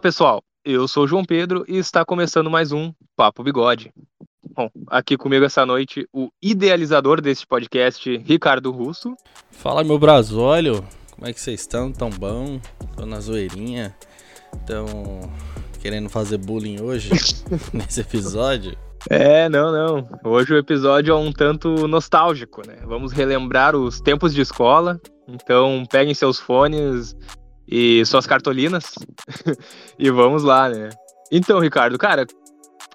Fala pessoal, eu sou o João Pedro e está começando mais um Papo Bigode. Bom, aqui comigo essa noite o idealizador deste podcast, Ricardo Russo. Fala meu brasólio, como é que vocês estão? Tão bom? Tô na zoeirinha. Estão querendo fazer bullying hoje nesse episódio? É, não, não. Hoje o episódio é um tanto nostálgico, né? Vamos relembrar os tempos de escola. Então peguem seus fones e suas cartolinas e vamos lá, né? Então, Ricardo, cara,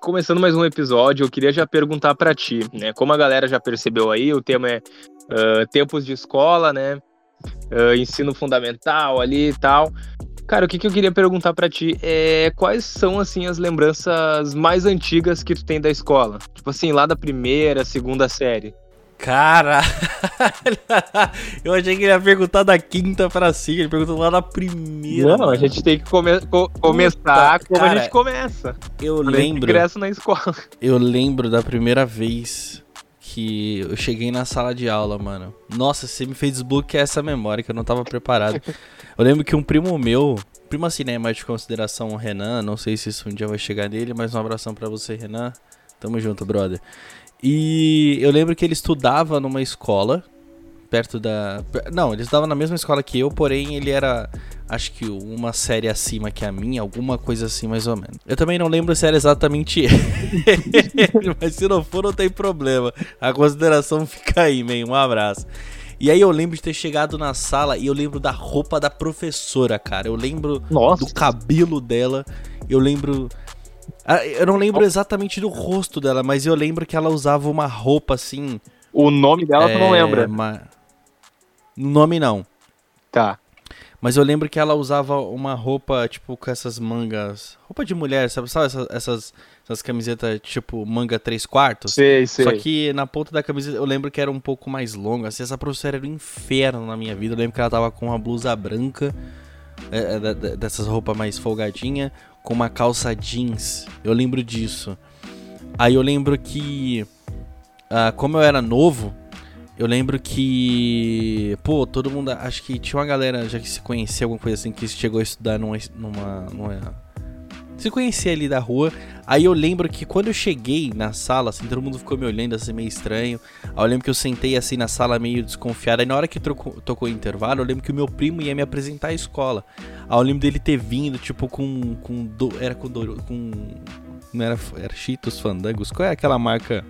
começando mais um episódio, eu queria já perguntar para ti, né? Como a galera já percebeu aí, o tema é uh, tempos de escola, né? Uh, ensino fundamental ali e tal. Cara, o que, que eu queria perguntar para ti é quais são assim as lembranças mais antigas que tu tem da escola? Tipo assim, lá da primeira, segunda série. Cara, eu achei que ele ia perguntar da quinta pra cima, ele perguntou lá da primeira. Não, a gente tem que come co começar Puta, como cara, a gente começa. Eu lembro. Ingresso na escola. Eu lembro da primeira vez que eu cheguei na sala de aula, mano. Nossa, você me fez desbloquear essa memória que eu não tava preparado. eu lembro que um primo meu, primo assim, né, mais de consideração, o Renan, não sei se isso um dia vai chegar nele, mas um abração para você, Renan. Tamo junto, brother. E eu lembro que ele estudava numa escola perto da. Não, ele estudava na mesma escola que eu, porém ele era, acho que uma série acima que a minha, alguma coisa assim mais ou menos. Eu também não lembro se era exatamente ele, mas se não for, não tem problema. A consideração fica aí, man. Um abraço. E aí eu lembro de ter chegado na sala e eu lembro da roupa da professora, cara. Eu lembro Nossa. do cabelo dela. Eu lembro eu não lembro exatamente do rosto dela, mas eu lembro que ela usava uma roupa assim. O nome dela é, tu não é, lembra? Uma... Nome não. Tá. Mas eu lembro que ela usava uma roupa, tipo, com essas mangas. Roupa de mulher, sabe? Sabe essas, essas, essas camisetas, tipo, manga 3 quartos? Sei, sei. Só que na ponta da camiseta eu lembro que era um pouco mais longa. Assim, essa professora era um inferno na minha vida. Eu lembro que ela tava com uma blusa branca, é, é, dessas roupas mais folgadinha, com uma calça jeans. Eu lembro disso. Aí eu lembro que, uh, como eu era novo, eu lembro que, pô, todo mundo, acho que tinha uma galera já que se conhecia, alguma coisa assim, que chegou a estudar numa, numa, numa se conhecia ali da rua. Aí eu lembro que quando eu cheguei na sala, assim, todo mundo ficou me olhando assim meio estranho. Aí eu lembro que eu sentei assim na sala meio desconfiado. Aí na hora que trocou, tocou o intervalo, eu lembro que o meu primo ia me apresentar à escola. Aí eu lembro dele ter vindo, tipo, com. com do, era com. Do, com não era, era Cheetos Fandangos? Qual é aquela marca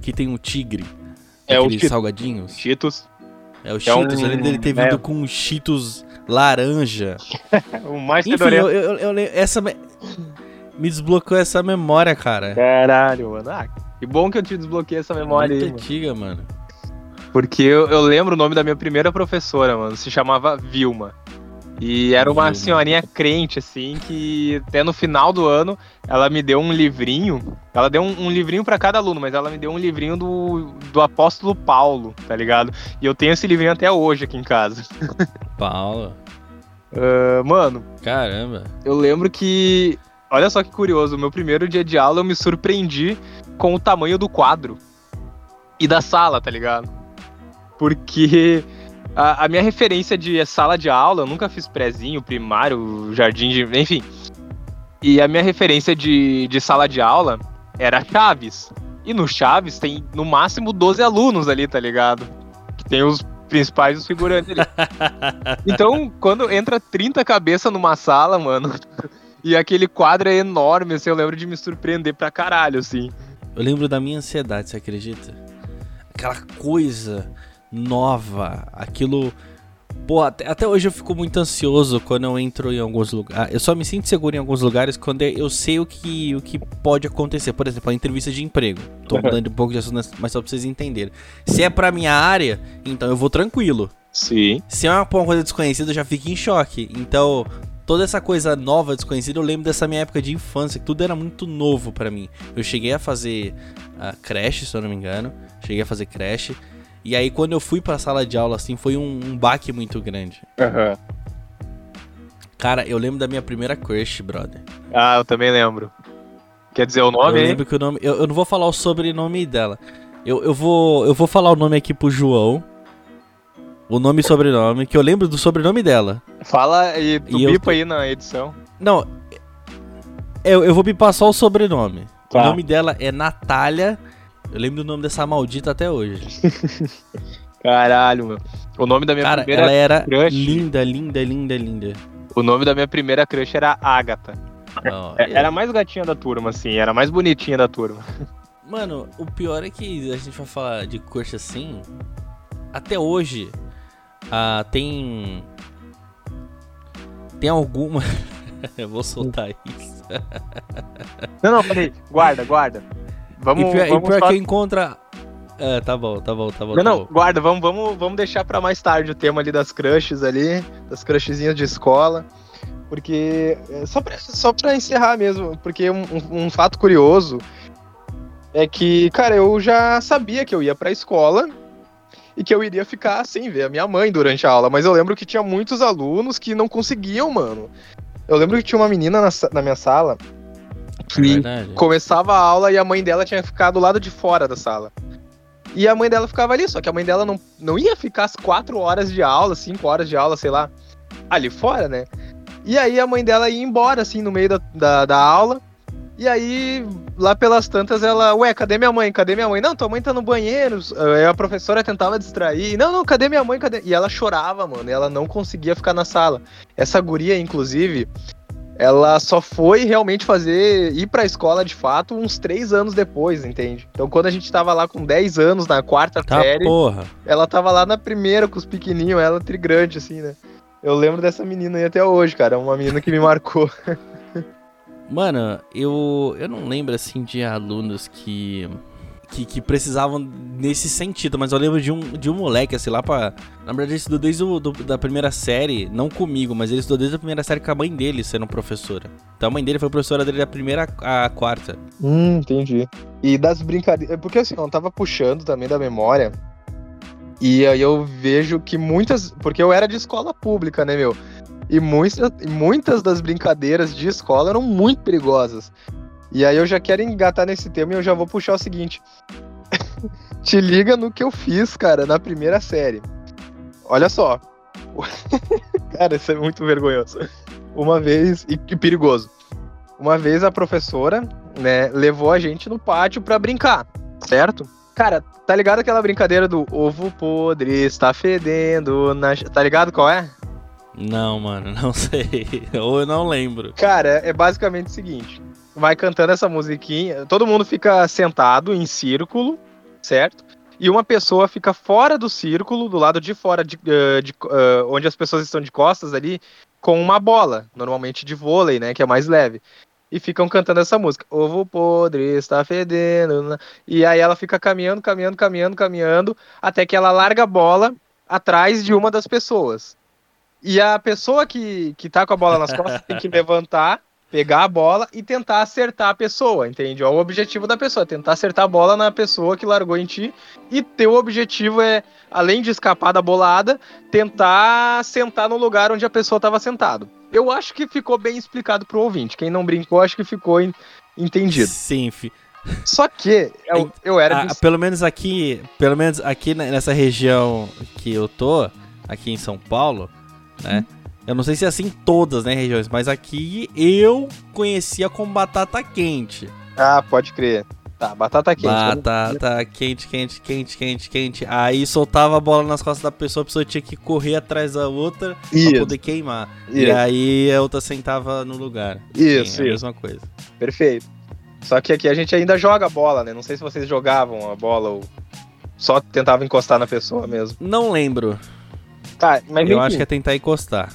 que tem um tigre? É o salgadinhos? Cheetos. É o Cheetos. É um... Eu lembro dele ter vindo é. com Cheetos laranja. o mais Enfim, eu, eu, eu, essa me... me desbloqueou essa memória, cara. Caralho, mano. Ah, que bom que eu te desbloqueei essa memória Muito aí. antiga, mano. Porque eu, eu lembro o nome da minha primeira professora, mano. Se chamava Vilma. E era uma senhorinha crente, assim, que até no final do ano ela me deu um livrinho. Ela deu um, um livrinho para cada aluno, mas ela me deu um livrinho do, do apóstolo Paulo, tá ligado? E eu tenho esse livrinho até hoje aqui em casa. Paulo. Uh, mano. Caramba. Eu lembro que. Olha só que curioso, o meu primeiro dia de aula eu me surpreendi com o tamanho do quadro e da sala, tá ligado? Porque a, a, minha referência de sala de aula, eu nunca fiz prézinho, primário, jardim de. Enfim. E a minha referência de, de sala de aula era Chaves. E no Chaves tem no máximo 12 alunos ali, tá ligado? Que tem os principais os figurantes ali. então, quando entra 30 cabeças numa sala, mano, e aquele quadro é enorme, assim, eu lembro de me surpreender pra caralho, assim. Eu lembro da minha ansiedade, você acredita? Aquela coisa nova, aquilo. Pô, até, até, hoje eu fico muito ansioso quando eu entro em alguns lugares. Eu só me sinto seguro em alguns lugares quando eu sei o que, o que pode acontecer. Por exemplo, a entrevista de emprego. Tô mudando um pouco de assunto, mas só pra vocês entenderem. Se é pra minha área, então eu vou tranquilo. Sim. Se é uma, uma coisa desconhecida, eu já fico em choque. Então, toda essa coisa nova, desconhecida, eu lembro dessa minha época de infância, que tudo era muito novo para mim. Eu cheguei a fazer a creche, se eu não me engano. Cheguei a fazer creche. E aí, quando eu fui pra sala de aula, assim, foi um, um baque muito grande. Uhum. Cara, eu lembro da minha primeira crush, brother. Ah, eu também lembro. Quer dizer o nome? Eu lembro que o nome. Eu, eu não vou falar o sobrenome dela. Eu, eu, vou, eu vou falar o nome aqui pro João. o nome e sobrenome, que eu lembro do sobrenome dela. Fala e tu E eu bipa tô- aí na edição. Não, eu, eu vou bipar só o sobrenome. Tá. O nome dela é Natália. Eu lembro do nome dessa maldita até hoje. Caralho, meu. O nome da minha Cara, primeira ela era crush. linda, linda, linda, linda. O nome da minha primeira crush era Agatha. Ó, É- Era a mais gatinha da turma, assim, era a mais bonitinha da turma. Mano, o pior é que a gente vai falar de crush assim. Até hoje, ah, tem. Tem alguma. Eu vou soltar isso. Não, não, peraí, guarda, guarda. Vamos, e pior, e vamos pior só- que encontra. É, tá bom, tá bom, tá bom. Não, tá não, bom. guarda, vamos, vamos, vamos deixar pra mais tarde o tema ali das crushes ali, das crushzinhas de escola. Porque. é, Só pra, só pra encerrar mesmo, porque um, um- um fato curioso é que, cara, eu já sabia que eu ia pra escola e que eu iria ficar sem ver a minha mãe durante a aula, mas eu lembro que tinha muitos alunos que não conseguiam, mano. Eu lembro que tinha uma menina na, na minha sala que verdade. começava a aula e a mãe dela tinha ficado do lado de fora da sala. E a mãe dela ficava ali, só que a mãe dela não, não ia ficar as quatro horas de aula, cinco horas de aula, sei lá, ali fora, né? E aí a mãe dela ia embora, assim, no meio da, da, da aula. E aí, lá pelas tantas, ela, ué, cadê minha mãe? Cadê minha mãe? Não, tua mãe tá no banheiro. Aí a professora tentava distrair. Não, não, cadê minha mãe? Cadê? E ela chorava, mano. E ela não conseguia ficar na sala. Essa guria, inclusive, ela só foi realmente fazer, ir pra escola de fato uns três anos depois, entende? Então quando a gente tava lá com 10 anos, na quarta Tá série, porra. ela tava lá na primeira com os pequenininhos, ela trigrande, assim, né? Eu lembro dessa menina aí até hoje, cara. Uma menina que me marcou. Mano, eu, eu não lembro assim de alunos que, que que precisavam nesse sentido, mas eu lembro de um, de um moleque, assim, lá pra. Na verdade, ele estudou desde o, do- da primeira série, não comigo, mas ele estudou desde a primeira série com a mãe dele sendo professora. Então a mãe dele foi professora dele da primeira à quarta. Hum, entendi. E das brincadeiras. Porque assim, eu tava puxando também da memória. E aí eu vejo que muitas. Porque eu era de escola pública, né, meu? E muitas, muitas das brincadeiras de escola eram muito perigosas. E aí eu já quero engatar nesse tema e eu já vou puxar o seguinte. Te liga no que eu fiz, cara, na primeira série. Olha só. cara, isso é muito vergonhoso. Uma vez. E, e perigoso. Uma vez a professora, né, levou a gente no pátio pra brincar, certo? Cara, tá ligado aquela brincadeira do ovo podre está fedendo, na... tá ligado qual é? Não, mano, não sei. Ou eu não lembro. Cara, é basicamente o seguinte: vai cantando essa musiquinha, todo mundo fica sentado em círculo, certo? E uma pessoa fica fora do círculo, do lado de fora, de, eh, de, eh, onde as pessoas estão de costas ali, com uma bola, normalmente de vôlei, né? Que é mais leve. E ficam cantando essa música. Ovo podre está fedendo. E aí ela fica caminhando, caminhando, caminhando, caminhando, até que ela larga a bola atrás de uma das pessoas. E a pessoa que, que tá com a bola nas costas tem que levantar, pegar a bola e tentar acertar a pessoa, entende? É o objetivo da pessoa, tentar acertar a bola na pessoa que largou em ti. E teu objetivo é, além de escapar da bolada, tentar sentar no lugar onde a pessoa estava sentado. Eu acho que ficou bem explicado pro ouvinte. Quem não brincou, acho que ficou en- entendido. Sim, fi. Só que eu, eu era de pelo menos aqui, pelo menos aqui ne- nessa região que eu tô, aqui em São Paulo, né? Eu não sei se é assim em todas, né, regiões, mas aqui eu conhecia como batata quente. Ah, pode crer. Tá, batata quente. Batata quente, quente, quente, quente, quente. Aí soltava a bola nas costas da pessoa, a pessoa tinha que correr atrás da outra pra Isso, poder queimar. E isso, aí a outra sentava no lugar. Isso, Sim, é a isso. mesma coisa. perfeito. Só que aqui a gente ainda joga bola, né? Não sei se vocês jogavam a bola ou só tentavam encostar na pessoa mesmo. Não lembro. Tá, mas eu enfim, acho que é tentar encostar.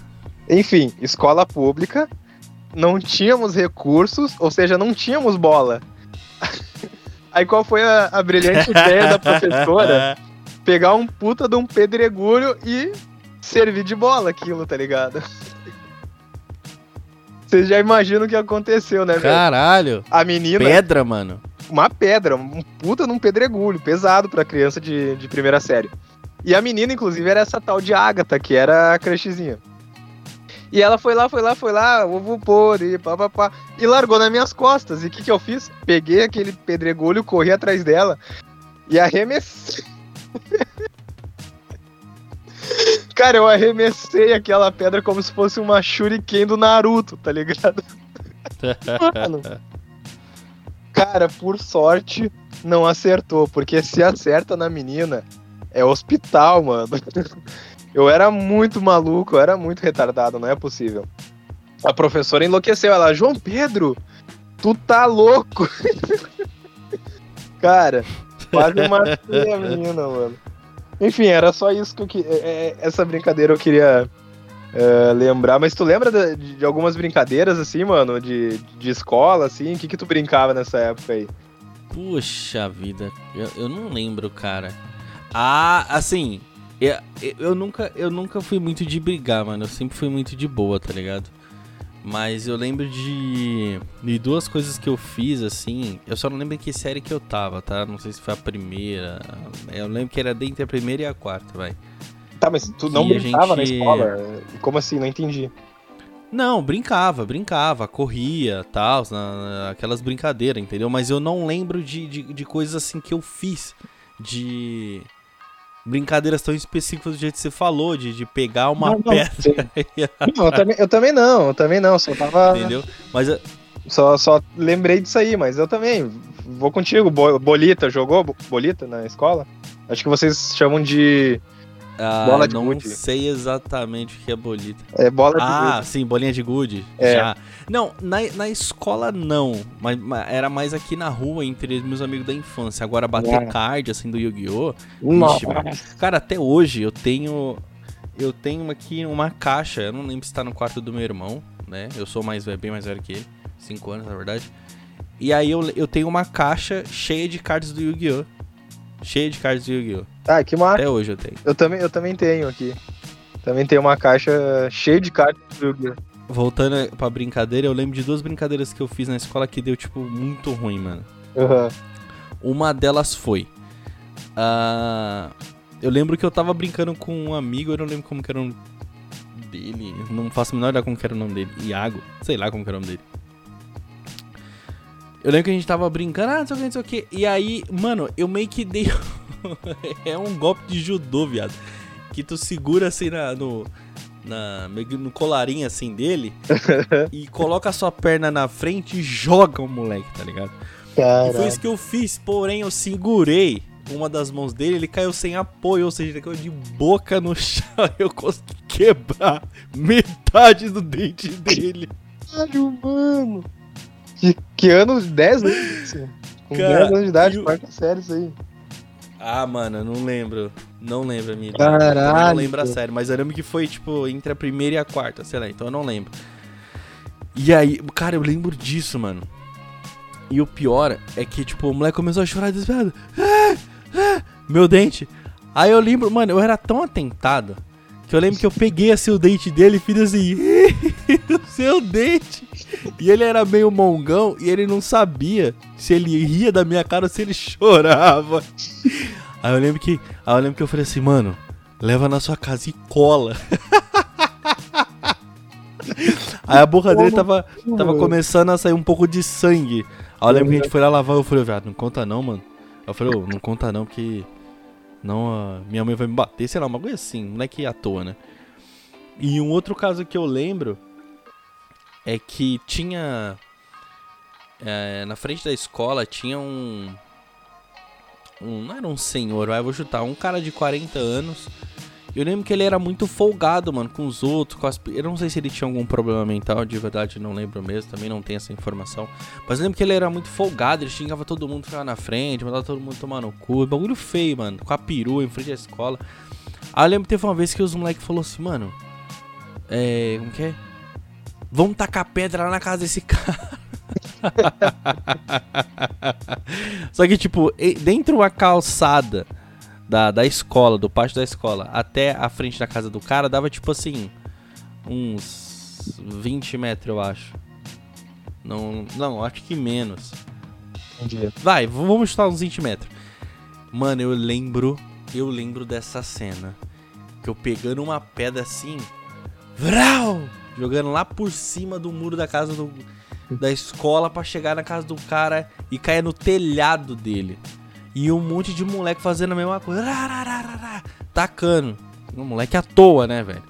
Enfim, escola pública, não tínhamos recursos, ou seja, não tínhamos bola. Aí qual foi a, a brilhante ideia da professora? Pegar um puta de um pedregulho e servir de bola aquilo, tá ligado? Vocês já imaginam o que aconteceu, né, velho? Caralho. A menina, Pedra, mano. uma pedra, um puta num pedregulho, pesado pra criança de, de primeira série. E a menina, inclusive, era essa tal de Agatha, que era a crushzinha. E ela foi lá, foi lá, foi lá, ovo podre, pá, pá, pá, e largou nas minhas costas. E o que, que eu fiz? Peguei aquele pedregulho, corri atrás dela e arremessei. Cara, eu arremessei aquela pedra como se fosse uma shuriken do Naruto, tá ligado? Mano. Cara, por sorte, não acertou, porque se acerta na menina, é hospital, mano. Eu era muito maluco, eu era muito retardado, não é possível. A professora enlouqueceu, ela, João Pedro, tu tá louco. Cara, quase matei a menina, mano. Enfim, era só isso que eu queria. Essa brincadeira eu queria é, lembrar. Mas tu lembra de, de, algumas brincadeiras, assim, mano? De, de escola, assim? O que, que tu brincava nessa época aí? Puxa vida, eu, eu não lembro, cara. Ah, assim, eu, eu, nunca, eu nunca fui muito de brigar, mano. Eu sempre fui muito de boa, tá ligado? Mas eu lembro de, de duas coisas que eu fiz, assim. Eu só não lembro em que série que eu tava, tá? Não sei se foi a primeira. Eu lembro que era dentre a primeira e a quarta, vai. Tá, mas tu não brincava gente... na escola? Como assim? Não entendi. Não, brincava, brincava, corria, tal, aquelas brincadeiras, entendeu? Mas eu não lembro de, de, de coisas assim que eu fiz. De brincadeiras tão específicas do jeito que você falou, de, de pegar uma não, pedra. Não, eu, também, eu também não, eu também não, só tava. Entendeu? Mas. Só, só lembrei disso aí, mas eu também. Vou contigo. Bolita, jogou Bolita na escola? Acho que vocês chamam de ah, bola de não gude. sei exatamente o que é bolita. É bola de ah, gude. sim, bolinha de gude. É. Já. Não, na, na escola não. Mas, mas, era mais aqui na rua, entre meus amigos da infância. Agora bater é. card, assim, do Yu-Gi-Oh! Cara, até hoje eu tenho. Eu tenho aqui uma caixa. Eu não lembro se tá no quarto do meu irmão, né? Eu sou mais bem mais velho que ele. Cinco anos, na verdade. E aí eu, eu tenho uma caixa cheia de cards do Yu-Gi-Oh! Cheia de cards do Yu-Gi-Oh! Ah, que massa. Até hoje eu tenho. Eu também, eu também tenho aqui. Também tenho uma caixa cheia de cartas do Yu-Gi-Oh! Voltando pra brincadeira, eu lembro de duas brincadeiras que eu fiz na escola que deu, tipo, muito ruim, mano. Uhum. Uma delas foi. Uh, eu lembro que eu tava brincando com um amigo, eu não lembro como que era o nome dele. Não faço a menor ideia como que era o nome dele. Iago, sei lá como que era o nome dele. Eu lembro que a gente tava brincando, ah, não sei o que, não sei o que. E aí, mano, eu meio que dei. é um golpe de judô, viado. Que tu segura assim na, no. Na, no colarinho assim dele e coloca a sua perna na frente e joga o moleque, tá ligado? Caraca. E foi isso que eu fiz, porém eu segurei uma das mãos dele, ele caiu sem apoio, ou seja, ele caiu de boca no chão eu consegui quebrar metade do dente dele. Caralho, mano. Que, que ano? 10 anos? Com 10 anos de idade, eu... quarta série isso aí. Ah, mano, não lembro. Não lembro a minha Caralho. Não lembro a série, mas eu lembro que foi, tipo, entre a primeira e a quarta, sei lá, então eu não lembro. E aí, cara, eu lembro disso, mano. E o pior é que, tipo, o moleque começou a chorar desesperado. Ah, ah, meu dente. Aí eu lembro, mano, eu era tão atentado que eu lembro que eu peguei assim o dente dele e fiz assim. o seu dente. E ele era meio mongão e ele não sabia se ele ria da minha cara ou se ele chorava. Aí eu lembro que, aí eu lembro que eu falei assim, mano, leva na sua casa e cola. Aí a boca dele tava, tava começando a sair um pouco de sangue. Aí eu lembro que a gente foi lá lavar, eu falei, viado, não conta não, mano. Eu falei, oh, não conta não, porque não, minha mãe vai me bater, sei lá, uma coisa assim, não é que à toa, né? E um outro caso que eu lembro é que tinha. É, na frente da escola tinha um. um não era um senhor, vai, vou chutar, um cara de 40 anos. Eu lembro que ele era muito folgado, mano, com os outros. Com as... Eu não sei se ele tinha algum problema mental, de verdade não lembro mesmo, também não tenho essa informação. Mas eu lembro que ele era muito folgado, ele xingava todo mundo, ficava na frente, mandava todo mundo tomar no cu. Bagulho feio, mano, com a perua em frente à escola. Aí eu lembro que teve uma vez que os moleques falaram assim, mano. É. Como que é? Vamos tacar pedra lá na casa desse cara. Só que, tipo, dentro uma calçada da, da escola, do pátio da escola, até a frente da casa do cara, dava tipo assim, uns 20 metros, eu acho. Não, não, acho que menos. Entendi. Vai, vamos chutar uns 20 metros. Mano, eu lembro, eu lembro dessa cena. Que eu pegando uma pedra assim, vrau, jogando lá por cima do muro da casa do, da escola para chegar na casa do cara e cair no telhado dele. E um monte de moleque fazendo a mesma coisa. Tacando. Um moleque à toa, né, velho?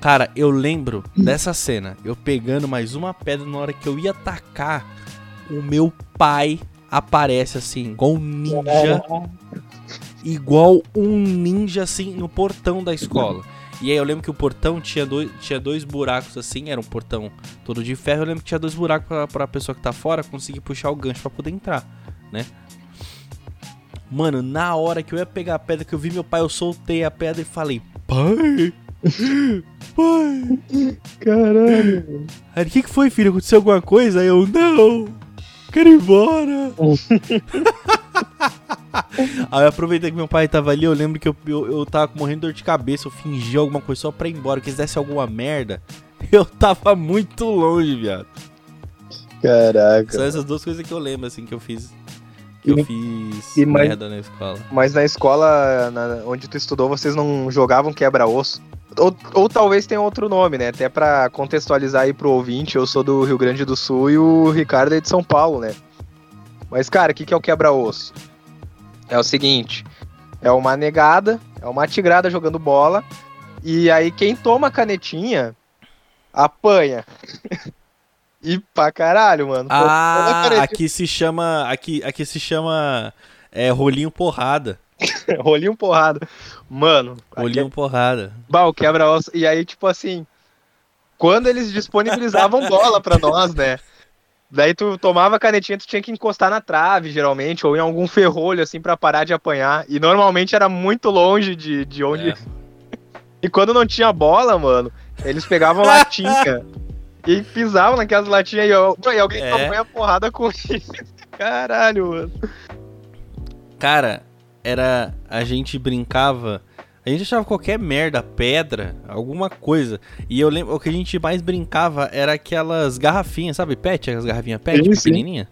Cara, eu lembro dessa cena. Eu pegando mais uma pedra na hora que eu ia atacar, o meu pai aparece assim, igual um ninja. Igual um ninja, assim, no portão da escola. E aí eu lembro que o portão tinha dois, tinha dois buracos assim, era um portão todo de ferro. Eu lembro que tinha dois buracos pra, pra pessoa que tá fora conseguir puxar o gancho para poder entrar, né? Mano, na hora que eu ia pegar a pedra, que eu vi meu pai, eu soltei a pedra e falei, pai, Pai! Caralho! Aí, o que, que foi, filho? Aconteceu alguma coisa? Aí eu, não! Quero ir embora! Aí eu aproveitei que meu pai tava ali, eu lembro que eu, eu, eu tava morrendo de dor de cabeça, eu fingi alguma coisa só pra ir embora, que se desse alguma merda, eu tava muito longe, viado. Caraca. São essas duas coisas que eu lembro, assim, que eu fiz. Que eu fiz e merda na escola. Mas na escola na- onde tu estudou, vocês não jogavam quebra-osso? Ou, ou talvez tenha outro nome, né? Até pra contextualizar aí pro ouvinte, eu sou do Rio Grande do Sul e o Ricardo é de São Paulo, né? Mas, cara, o que, que é o quebra-osso? É o seguinte: é uma negada, é uma tigrada jogando bola, e aí quem toma a canetinha apanha. e pra caralho, mano. Ah, aqui se chama. Aqui, aqui se chama. É, rolinho porrada. rolinho porrada. Mano, Rolinho porrada. Bah, o quebra-osso. E aí, tipo assim, quando eles disponibilizavam bola pra nós, né? Daí tu tomava a canetinha, tu tinha que encostar na trave, geralmente, ou em algum ferrolho, assim, pra parar de apanhar. E normalmente era muito longe de, de onde. É. E quando não tinha bola, mano, eles pegavam latinha e pisavam naquelas latinhas e, eu- e alguém É. tomou a porrada com isso. Caralho, mano. Cara, era. A gente brincava. A gente achava qualquer merda, pedra, alguma coisa. E eu lembro, o que a gente mais brincava era aquelas garrafinhas, sabe? Pet, as garrafinhas pet, Sim, sim. pequenininha.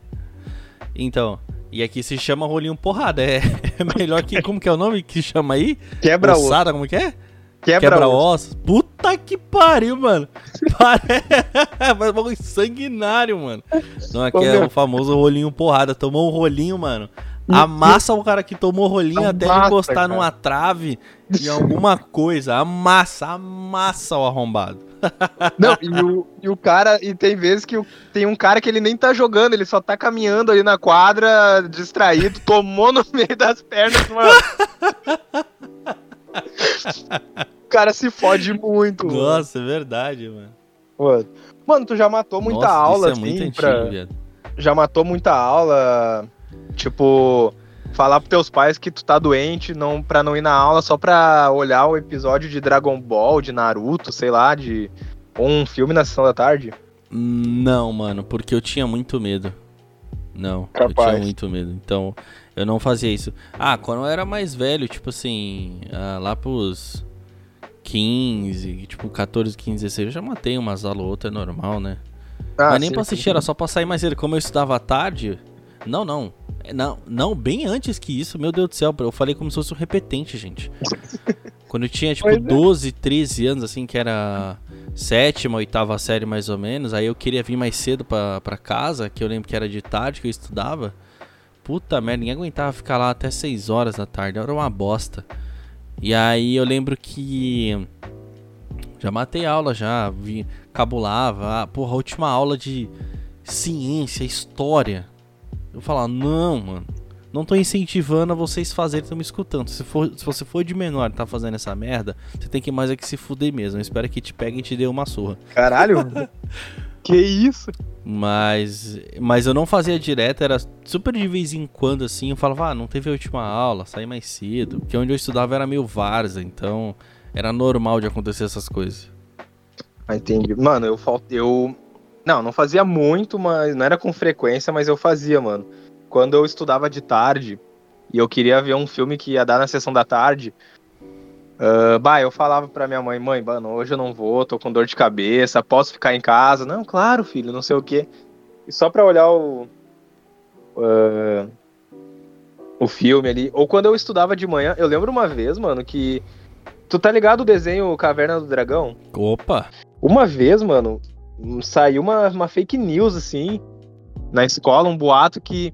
Então, e aqui se chama rolinho porrada. É, é melhor que. Como que é o nome que chama aí? Quebra-osso. Ossada, como que é? Quebra-osso. Quebra-ossos. Puta que pariu, mano. Parece um bagulho sanguinário, mano. Não, aqui é o famoso rolinho porrada. Tomou um rolinho, mano. Amassa o cara que tomou o rolinho até ele Amassa, encostar cara. numa trave em alguma coisa. Amassa, amassa o arrombado. Não, e o, e o cara, e tem vezes que o- tem um cara que ele nem tá jogando, ele só tá caminhando ali na quadra, distraído, tomou no meio das pernas, mano. o cara se fode muito, mano. Nossa, é verdade, mano. Mano, Mano, tu já matou muita Nossa, aula, isso é assim, muito antigo, pra- viado. já matou muita aula, tipo, falar pros teus pais que tu tá doente, não pra não ir na aula só pra olhar o episódio de Dragon Ball, de Naruto, sei lá, de ou um filme na sessão da tarde. Não, mano, porque eu tinha muito medo. Não, eu Capaz. tinha muito medo. Então, eu não fazia isso. Ah, quando eu era mais velho, tipo assim, ah, lá pros 15, tipo 14, 15, 16, eu já matei umas aulas ou outra, é normal, né? Ah, Mas nem sim, pra sim. assistir, era só pra sair mais cedo. Como eu estudava à tarde. Não, não. É, Não, não, bem antes que isso, meu Deus do céu, eu falei como se fosse um repetente, gente. Quando eu tinha, tipo, Pois é. 12, 13 anos, assim, que era sétima, oitava série mais ou menos, aí eu queria vir mais cedo pra, pra casa, que eu lembro que era de tarde que eu estudava. Puta merda, ninguém aguentava ficar lá até 6 horas da tarde, era uma bosta. E aí eu lembro que. Já matei aula, já, vi, cabulava. Ah, porra, a última aula de ciência, história. Eu falava, não, mano. Não tô incentivando a vocês fazerem, estão me escutando. Se, for, se você for de menor e tá fazendo essa merda, você tem que mais é que se fuder mesmo. Eu espero que te pegue e te dê uma surra. Caralho? que isso? Mas, mas eu não fazia direto, era super de vez em quando assim. Eu falava, ah, não teve a última aula, saí mais cedo. Porque onde eu estudava era meio várzea, então era normal de acontecer essas coisas. Ah, entendi. Mano, eu fal- eu não, não fazia muito, mas não era com frequência, mas eu fazia, mano. Quando eu estudava de tarde e eu queria ver um filme que ia dar na sessão da tarde, ah, bah, eu falava pra minha mãe, mãe, mano, hoje eu não vou, tô com dor de cabeça, posso ficar em casa? Não, claro, filho, não sei o quê. E só pra olhar o ah, o filme ali. Ou quando eu estudava de manhã, eu lembro uma vez, mano, que tu tá ligado o desenho Caverna do Dragão? Opa! Uma vez, mano, saiu uma, uma fake news, assim, na escola, um boato que,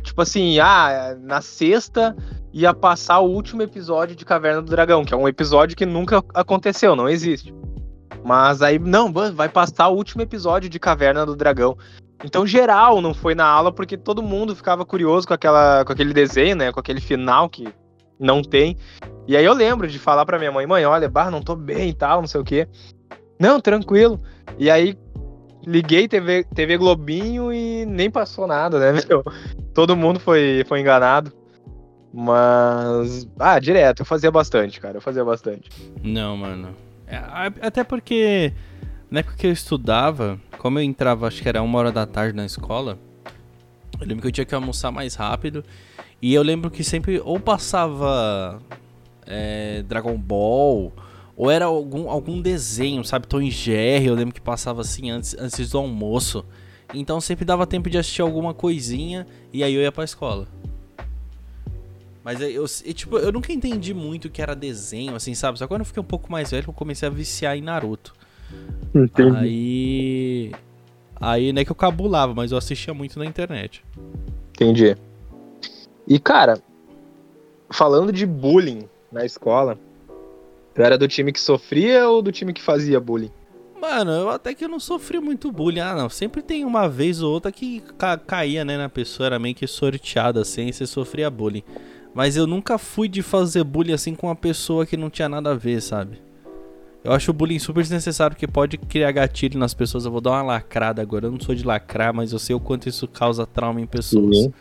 tipo assim, ah, na sexta ia passar o último episódio de Caverna do Dragão, que é um episódio que nunca aconteceu, não existe. Mas aí, não, vai passar o último episódio de Caverna do Dragão. Então, geral não foi na aula porque todo mundo ficava curioso com, aquela, com aquele desenho, né? Com aquele final que não tem. E aí eu lembro de falar pra minha mãe, mãe, olha, barra, não tô bem e tal, não sei o quê. Não, tranquilo. E aí liguei TV, TV Globinho e nem passou nada, né, meu? Todo mundo foi, foi enganado. Mas. Ah, direto, eu fazia bastante, cara. Eu fazia bastante. Não, mano. É, até porque na época que eu estudava, como eu entrava, acho que era uma hora da tarde na escola, eu lembro que eu tinha que almoçar mais rápido. E eu lembro que sempre ou passava é, Dragon Ball, ou era algum, algum desenho, sabe? Tom e Jerry, eu lembro que passava assim antes, antes do almoço. Então sempre dava tempo de assistir alguma coisinha e aí eu ia pra escola. Mas eu, eu, tipo, eu nunca entendi muito o que era desenho, assim, sabe? Só quando eu fiquei um pouco mais velho eu comecei a viciar em Naruto. Entendi. Aí. Aí não é que eu cabulava, mas eu assistia muito na internet. Entendi. E, cara, falando de bullying na escola, tu era do time que sofria ou do time que fazia bullying? Mano, eu até que eu não sofri muito bullying. Ah, não. Sempre tem uma vez ou outra que ca caía, né, na pessoa. Era meio que sorteada assim e você sofria bullying. Mas eu nunca fui de fazer bullying assim com uma pessoa que não tinha nada a ver, sabe? Eu acho o bullying super desnecessário porque pode criar gatilho nas pessoas. Eu vou dar uma lacrada agora. Eu não sou de lacrar, mas eu sei o quanto isso causa trauma em pessoas. Uhum.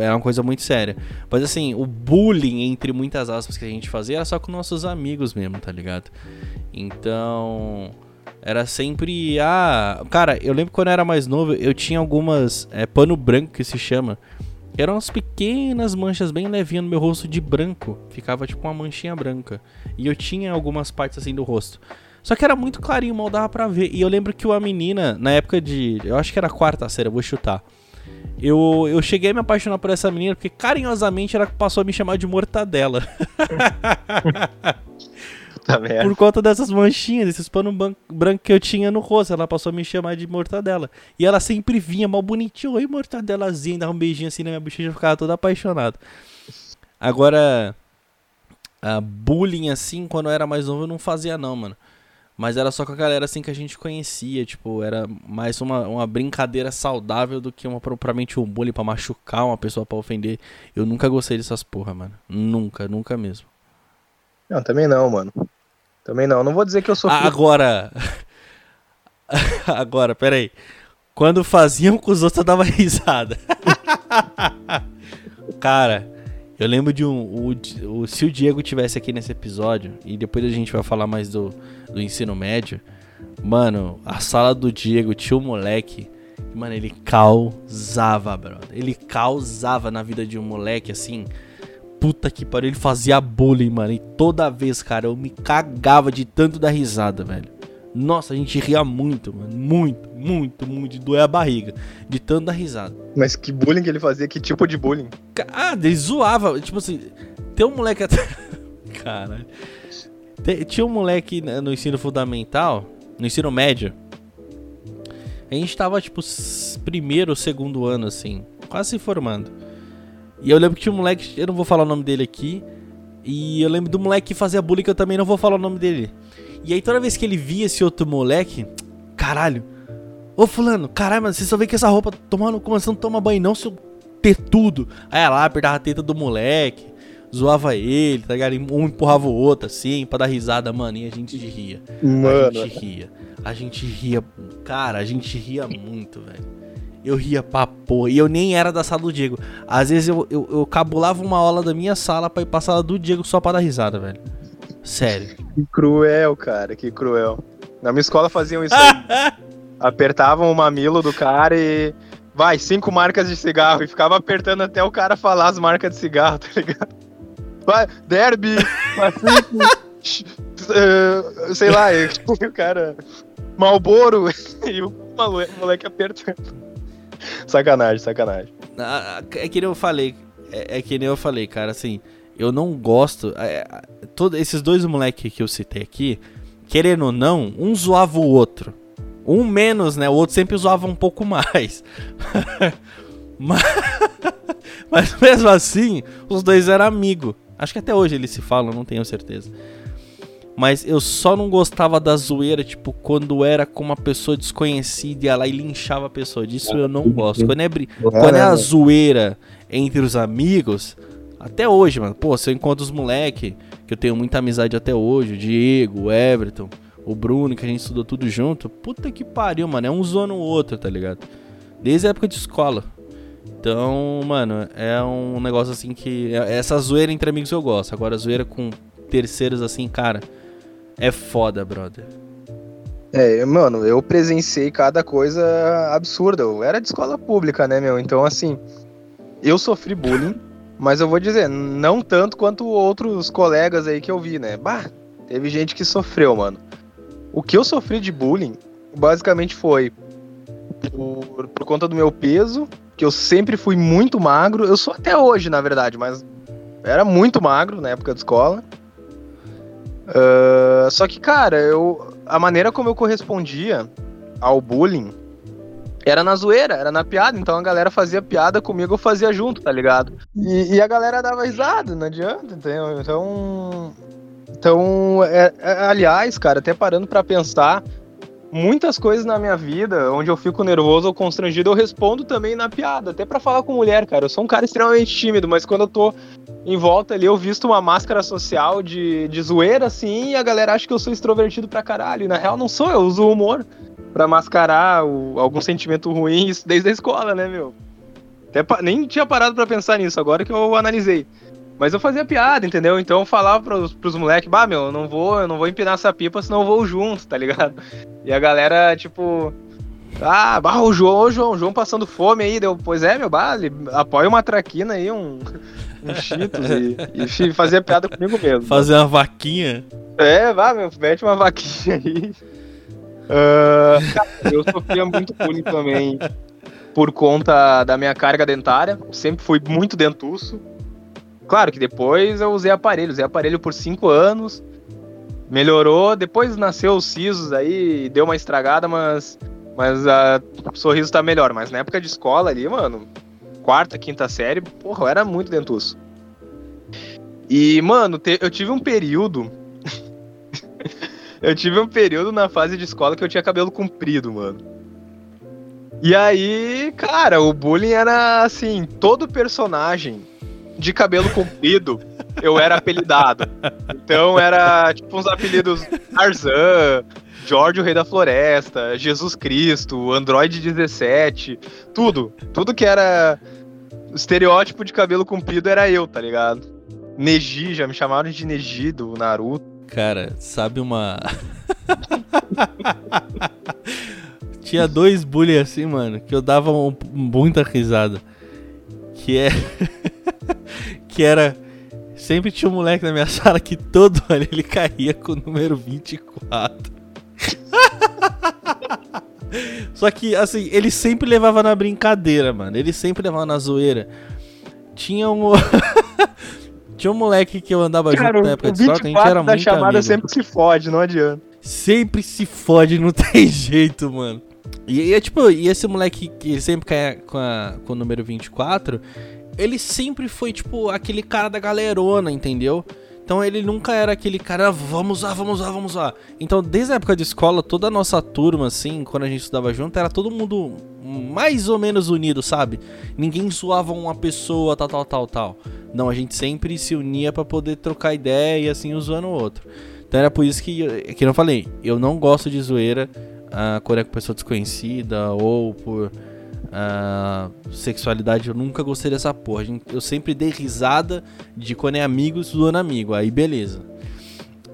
É uma coisa muito séria. Mas assim, o bullying, entre muitas aspas, que a gente fazia era só com nossos amigos mesmo, tá ligado? Então. Era sempre. Ah. Cara, eu lembro quando eu era mais novo, eu tinha algumas. É, pano branco que se chama eram umas pequenas manchas bem levinhas no meu rosto de branco. Ficava tipo uma manchinha branca. E eu tinha algumas partes assim do rosto. Só que era muito clarinho, mal dava pra ver. E eu lembro que uma menina, na época de. Eu acho que era quarta série, vou chutar. Eu, eu cheguei a me apaixonar por essa menina porque carinhosamente ela passou a me chamar de mortadela. Puta merda. Por conta dessas manchinhas, desses panos brancos que eu tinha no rosto. Ela passou a me chamar de mortadela. E ela sempre vinha mal bonitinho. Oi, mortadelazinha. Dava um beijinho assim na minha bochecha e ficava toda apaixonado. Agora, a bullying assim, quando eu era mais novo, eu não fazia não, mano. Mas era só com a galera assim que a gente conhecia, tipo, era mais uma, uma brincadeira saudável do que uma propriamente um bullying para machucar uma pessoa para ofender. Eu nunca gostei dessas porra, mano. Nunca, nunca mesmo. Não, também não, mano. Também não. Não vou dizer que eu sou. Agora. Agora, peraí. Quando faziam com os outros, eu dava risada. Cara, eu lembro de um. O, o, se o Diego tivesse aqui nesse episódio, e depois a gente vai falar mais do, do ensino médio. Mano, a sala do Diego tinha um moleque. Mano, ele causava, brother. Ele causava na vida de um moleque assim puta que pariu, ele fazia bullying, mano. E toda vez, cara, eu me cagava de tanto dar risada, velho. Nossa, a gente ria muito, mano. Muito, muito, muito. De doer a barriga. De tanto dar risada. Mas que bullying que ele fazia? Que tipo de bullying? Ah, ele zoava. Tipo assim, tem um moleque até. Caralho. Tinha um moleque no ensino fundamental, no ensino médio. A gente tava, tipo, primeiro ou segundo ano, assim, quase se formando. E eu lembro que tinha um moleque, eu não vou falar o nome dele aqui. E eu lembro do moleque que fazia bullying que eu também não vou falar o nome dele. E aí toda vez que ele via esse outro moleque, caralho. Ô fulano, caralho, mas você só vê que essa roupa tomando, como você não toma banho não, seu ter tudo. Aí lá, apertava a teta do moleque, zoava ele, tá ligado? Um empurrava o outro assim, pra dar risada, mano, e a gente ria. Mano. A gente ria. A gente ria, cara, a gente ria muito, velho eu ria pra porra. E eu nem era da sala do Diego. Às vezes eu, eu, eu cabulava uma aula da minha sala pra ir pra sala do Diego só pra dar risada, velho. Sério. Que cruel, cara, que cruel. Na minha escola faziam isso aí. Apertavam o mamilo do cara e. Vai, cinco marcas de cigarro. E ficava apertando até o cara falar as marcas de cigarro, tá ligado? Vai, derby, uh, sei lá, o cara. Malboro e o moleque apertando. sacanagem, sacanagem. Ah, é que nem eu falei. É, é, que nem eu falei, cara, assim. Eu não gosto. É, esses dois moleques que eu citei aqui, querendo ou não, um zoava o outro. Um menos, né? O outro sempre zoava um pouco mais. Mas, mas mesmo assim, os dois eram amigos. Acho que até hoje eles se falam, não tenho certeza. Mas eu só não gostava da zoeira, tipo, quando era com uma pessoa desconhecida e ia lá e linchava a pessoa. Disso eu não gosto. Quando é, bri... quando é a zoeira entre os amigos, até hoje, mano. Pô, se eu encontro os moleque, que eu tenho muita amizade até hoje, o Diego, o Everton, o Bruno, que a gente estudou tudo junto. Puta que pariu, mano. É um zoando o outro, tá ligado? Desde a época de escola. Então, mano, é um negócio assim que. É, essa zoeira entre amigos eu gosto. Agora, a zoeira com terceiros assim, cara é foda, brother. É, mano, eu presenciei cada coisa absurda. Eu era de escola pública, né, meu? Então, assim, eu sofri bullying, mas eu vou dizer, não tanto quanto outros colegas aí que eu vi, né? Bah, teve gente que sofreu, mano. O que eu sofri de bullying, basicamente foi por, por conta do meu peso, que eu sempre fui muito magro. Eu sou até hoje, na verdade, mas era muito magro na época de escola. Uh, só que, cara, eu, a maneira como eu correspondia ao bullying era na zoeira, era na piada. Então a galera fazia piada comigo, eu fazia junto, tá ligado? E, e a galera dava risada, não adianta, entendeu? Então. Então, é, é, aliás, cara, até parando para pensar, muitas coisas na minha vida onde eu fico nervoso ou constrangido, eu respondo também na piada, até para falar com mulher, cara. Eu sou um cara extremamente tímido, mas quando eu tô em volta ali, eu visto uma máscara social de, de zoeira, assim, e a galera acha que eu sou extrovertido pra caralho. E na real não sou, eu uso o humor pra mascarar o, algum sentimento ruim, isso desde a escola, né, meu? Até, nem tinha parado para pensar nisso, agora que eu analisei. Mas eu fazia piada, entendeu? Então eu falava pros, pros moleques, bah, meu, eu não vou, eu não vou empinar essa pipa, senão eu vou junto, tá ligado? E a galera, tipo. Ah, bah, o João, o João, o João passando fome aí, deu. Pois é, meu, bah, apoia uma traquina aí, um, um Cheetos e, e fazia piada comigo mesmo. Fazer uma vaquinha? É, vá, meu, mete uma vaquinha aí. Uh, cara, eu sofria muito bullying também por conta da minha carga dentária. Sempre fui muito dentuço. Claro que depois eu usei aparelho, usei aparelho por cinco anos, melhorou, depois nasceu os sisos aí, deu uma estragada, mas, mas a, o sorriso tá melhor. Mas na época de escola ali, mano, quarta, quinta série, porra, eu era muito dentuço. E, mano, te, eu tive um período. eu tive um período na fase de escola que eu tinha cabelo comprido, mano. E aí, cara, o bullying era assim, todo personagem de cabelo comprido, eu era apelidado. Então era tipo uns apelidos Tarzan, George o Rei da Floresta, Jesus Cristo, Android 17, tudo. Tudo que era estereótipo de cabelo comprido era eu, tá ligado? Neji, já me chamaram de Neji do Naruto. Cara, sabe uma. Tinha dois bullying assim, mano, que eu dava um, muita risada. Que é. que era. Sempre tinha um moleque na minha sala que todo ano ele caía com o número 24. Só que, assim, ele sempre levava na brincadeira, mano. Ele sempre levava na zoeira. Tinha um. Tinha um moleque que eu andava Cara, junto na época de escola, a gente era da muito chamada amigo. sempre se fode, não adianta. Sempre se fode, não tem jeito, mano. E, e é tipo, e esse moleque que sempre cai com, a, com o número 24, ele sempre foi, tipo, aquele cara da galerona, entendeu? Então ele nunca era aquele cara, vamos lá, vamos lá, vamos lá. Então, desde a época de escola, toda a nossa turma, assim, quando a gente estudava junto, era todo mundo mais ou menos unido, sabe? Ninguém zoava uma pessoa, tal, tal, tal, tal. Não, a gente sempre se unia para poder trocar ideia e assim zoando o outro. Então era por isso que, que eu falei, eu não gosto de zoeira uh, quando é com pessoa desconhecida ou por uh, sexualidade, eu nunca gostei dessa porra. Eu sempre dei risada de quando é amigo zoando amigo, aí beleza.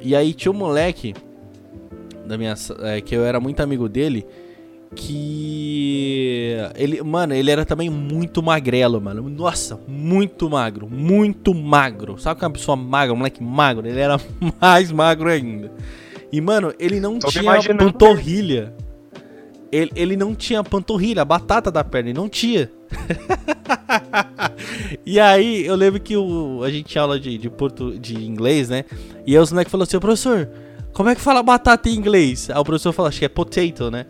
E aí tinha um moleque da minha, é, que eu era muito amigo dele que ele, mano, ele era também muito magrelo, mano. Nossa, muito magro, muito magro. Sabe que é uma pessoa magra, um moleque magro, ele era mais magro ainda. E mano, ele não Tô tinha panturrilha. Ele, ele não tinha panturrilha, a batata da perna, ele não tinha. e aí, eu lembro que o, a gente tinha aula de, de, porto, de inglês, né? E aí os moleques falaram assim, professor, como é que fala batata em inglês? Aí o professor falou, acho que é potato, né?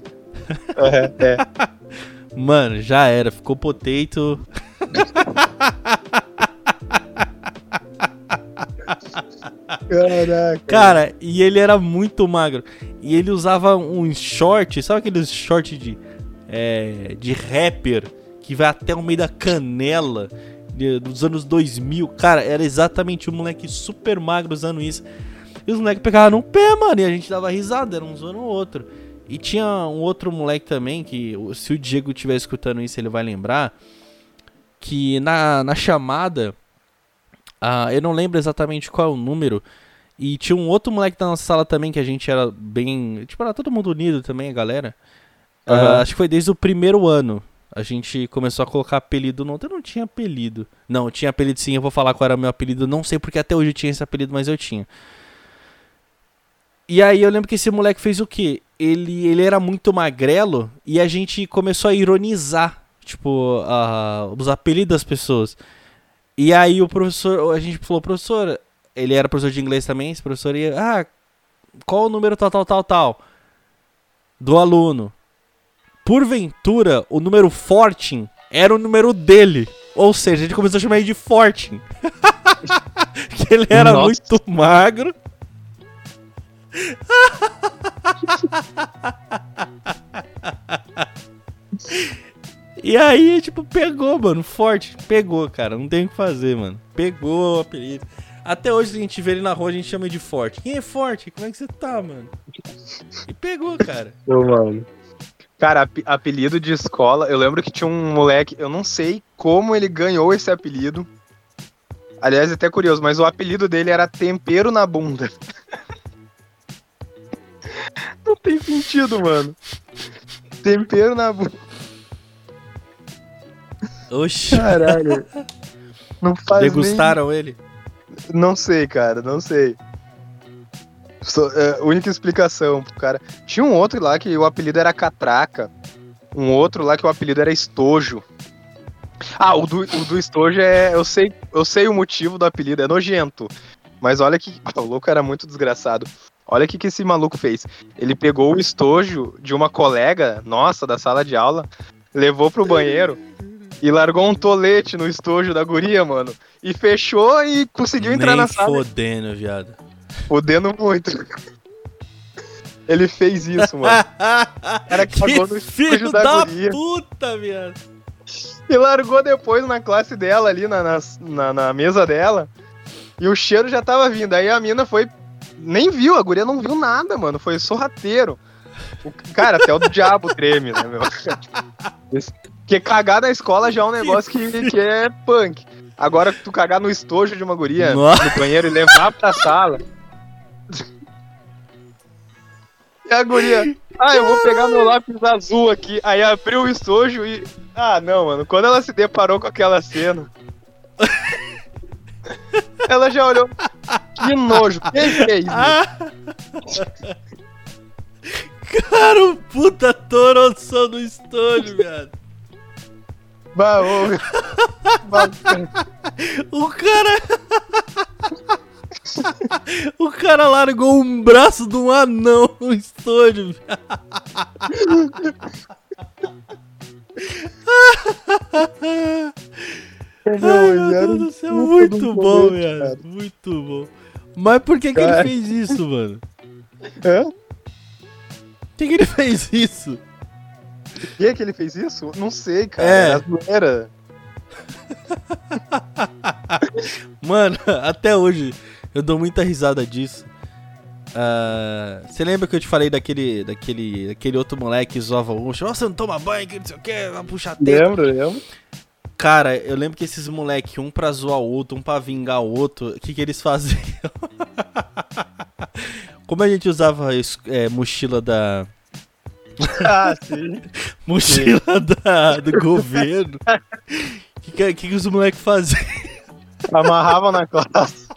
É, é. Mano, já era. Ficou potato. Caraca. Cara, e ele era muito magro. E ele usava um short, sabe aqueles short de, é, de rapper que vai até o meio da canela dos anos 2000? Cara, era exatamente um moleque super magro usando isso. E os moleques pegavam no pé, mano, e a gente dava risada, era um zoando o outro. E tinha um outro moleque também, que se o Diego estiver escutando isso, ele vai lembrar. Que na, na chamada, ah, eu não lembro exatamente qual é o número. E tinha um outro moleque da nossa sala também, que a gente era bem. Tipo, era todo mundo unido também, a galera. Aham. acho que foi desde o primeiro ano. A gente começou a colocar apelido no outro. Eu não tinha apelido. Não, tinha apelido sim, eu vou falar qual era o meu apelido. Não sei porque até hoje eu tinha esse apelido, mas eu tinha. E aí eu lembro que esse moleque fez o quê? Ele, ele era muito magrelo e a gente começou a ironizar, tipo, a- os apelidos das pessoas. E aí o professor, a gente falou, professor, ele era professor de inglês também, esse professor ia, ah, qual o número tal, tal, tal, tal do aluno? Porventura, o número Fortin era o número dele. Ou seja, a gente começou a chamar ele de Fortin. que ele era Nossa. muito magro. E aí, tipo, pegou, mano, forte. Pegou, cara. Não tem o que fazer, mano. Pegou o apelido. Até hoje, a gente vê ele na rua, a gente chama ele de forte. Quem é forte? Como é que você tá, mano? E pegou, cara. Ô, mano. Cara, ap- apelido de escola, eu lembro que tinha um moleque, eu não sei como ele ganhou esse apelido. Aliás, é até curioso, mas o apelido dele era Tempero na Bunda. não tem sentido, mano. Tempero na bunda. Oxi. Caralho. Não faz Degustaram ele? nem... Não sei, cara, não sei. Só- é, única explicação pro cara. Tinha um outro lá que o apelido era Catraca. Um outro lá que o apelido era Estojo. Ah, o do, o do Estojo é. Eu sei, eu sei o motivo do apelido, é nojento. Mas olha que. O louco era muito desgraçado. Olha o que, que esse maluco fez. Ele pegou o estojo de uma colega nossa da sala de aula, levou pro banheiro e largou um tolete no estojo da guria, mano. E fechou e conseguiu entrar Nem na sala. fodendo, viado. Fodendo muito. Ele fez isso, mano. cara cagou no que estojo filho da da guria. puta, viado. E largou depois na classe dela, ali na, na, na- na mesa dela. E o cheiro já tava vindo. Aí a mina foi. Nem viu, a guria não viu nada, mano. Foi sorrateiro. O, cara, até o do diabo treme, né, meu? Esse- Porque cagar na escola já é um negócio que, que é punk. Agora, tu cagar no estojo de uma guria Nossa. no banheiro e levar pra sala. E a guria, ah, eu vou pegar meu lápis azul aqui. Aí abriu o estojo e. Ah, não, mano. Quando ela se deparou com aquela cena. ela já olhou. Que nojo, quem fez isso? Ah! Cara, um puta toroção no estônio, viado. Bah. Bah, O cara. o cara largou um braço de um anão no viado. Ai, meu Deus do céu, muito bom, colete, viado. cara. Muito bom. Mas por que, que ele fez isso, mano? Hã? Por que, que ele fez isso? Por que, que ele fez isso? Não sei, cara. É. Era zoeira. Mano, até hoje eu dou muita risada disso. Ah, Você lembra que eu te falei daquele, daquele, daquele outro moleque que zoava o Ucho? "Ó, Você não toma banho, que não sei o que, vai puxar teta. Lembro, lembro. Cara, eu lembro que esses moleque, um pra zoar o outro, um pra vingar o outro, o que que eles faziam? Como a gente usava é, mochila da. Ah, sim. Mochila da, do governo. O que, que, que os moleques faziam? Amarrava na classe.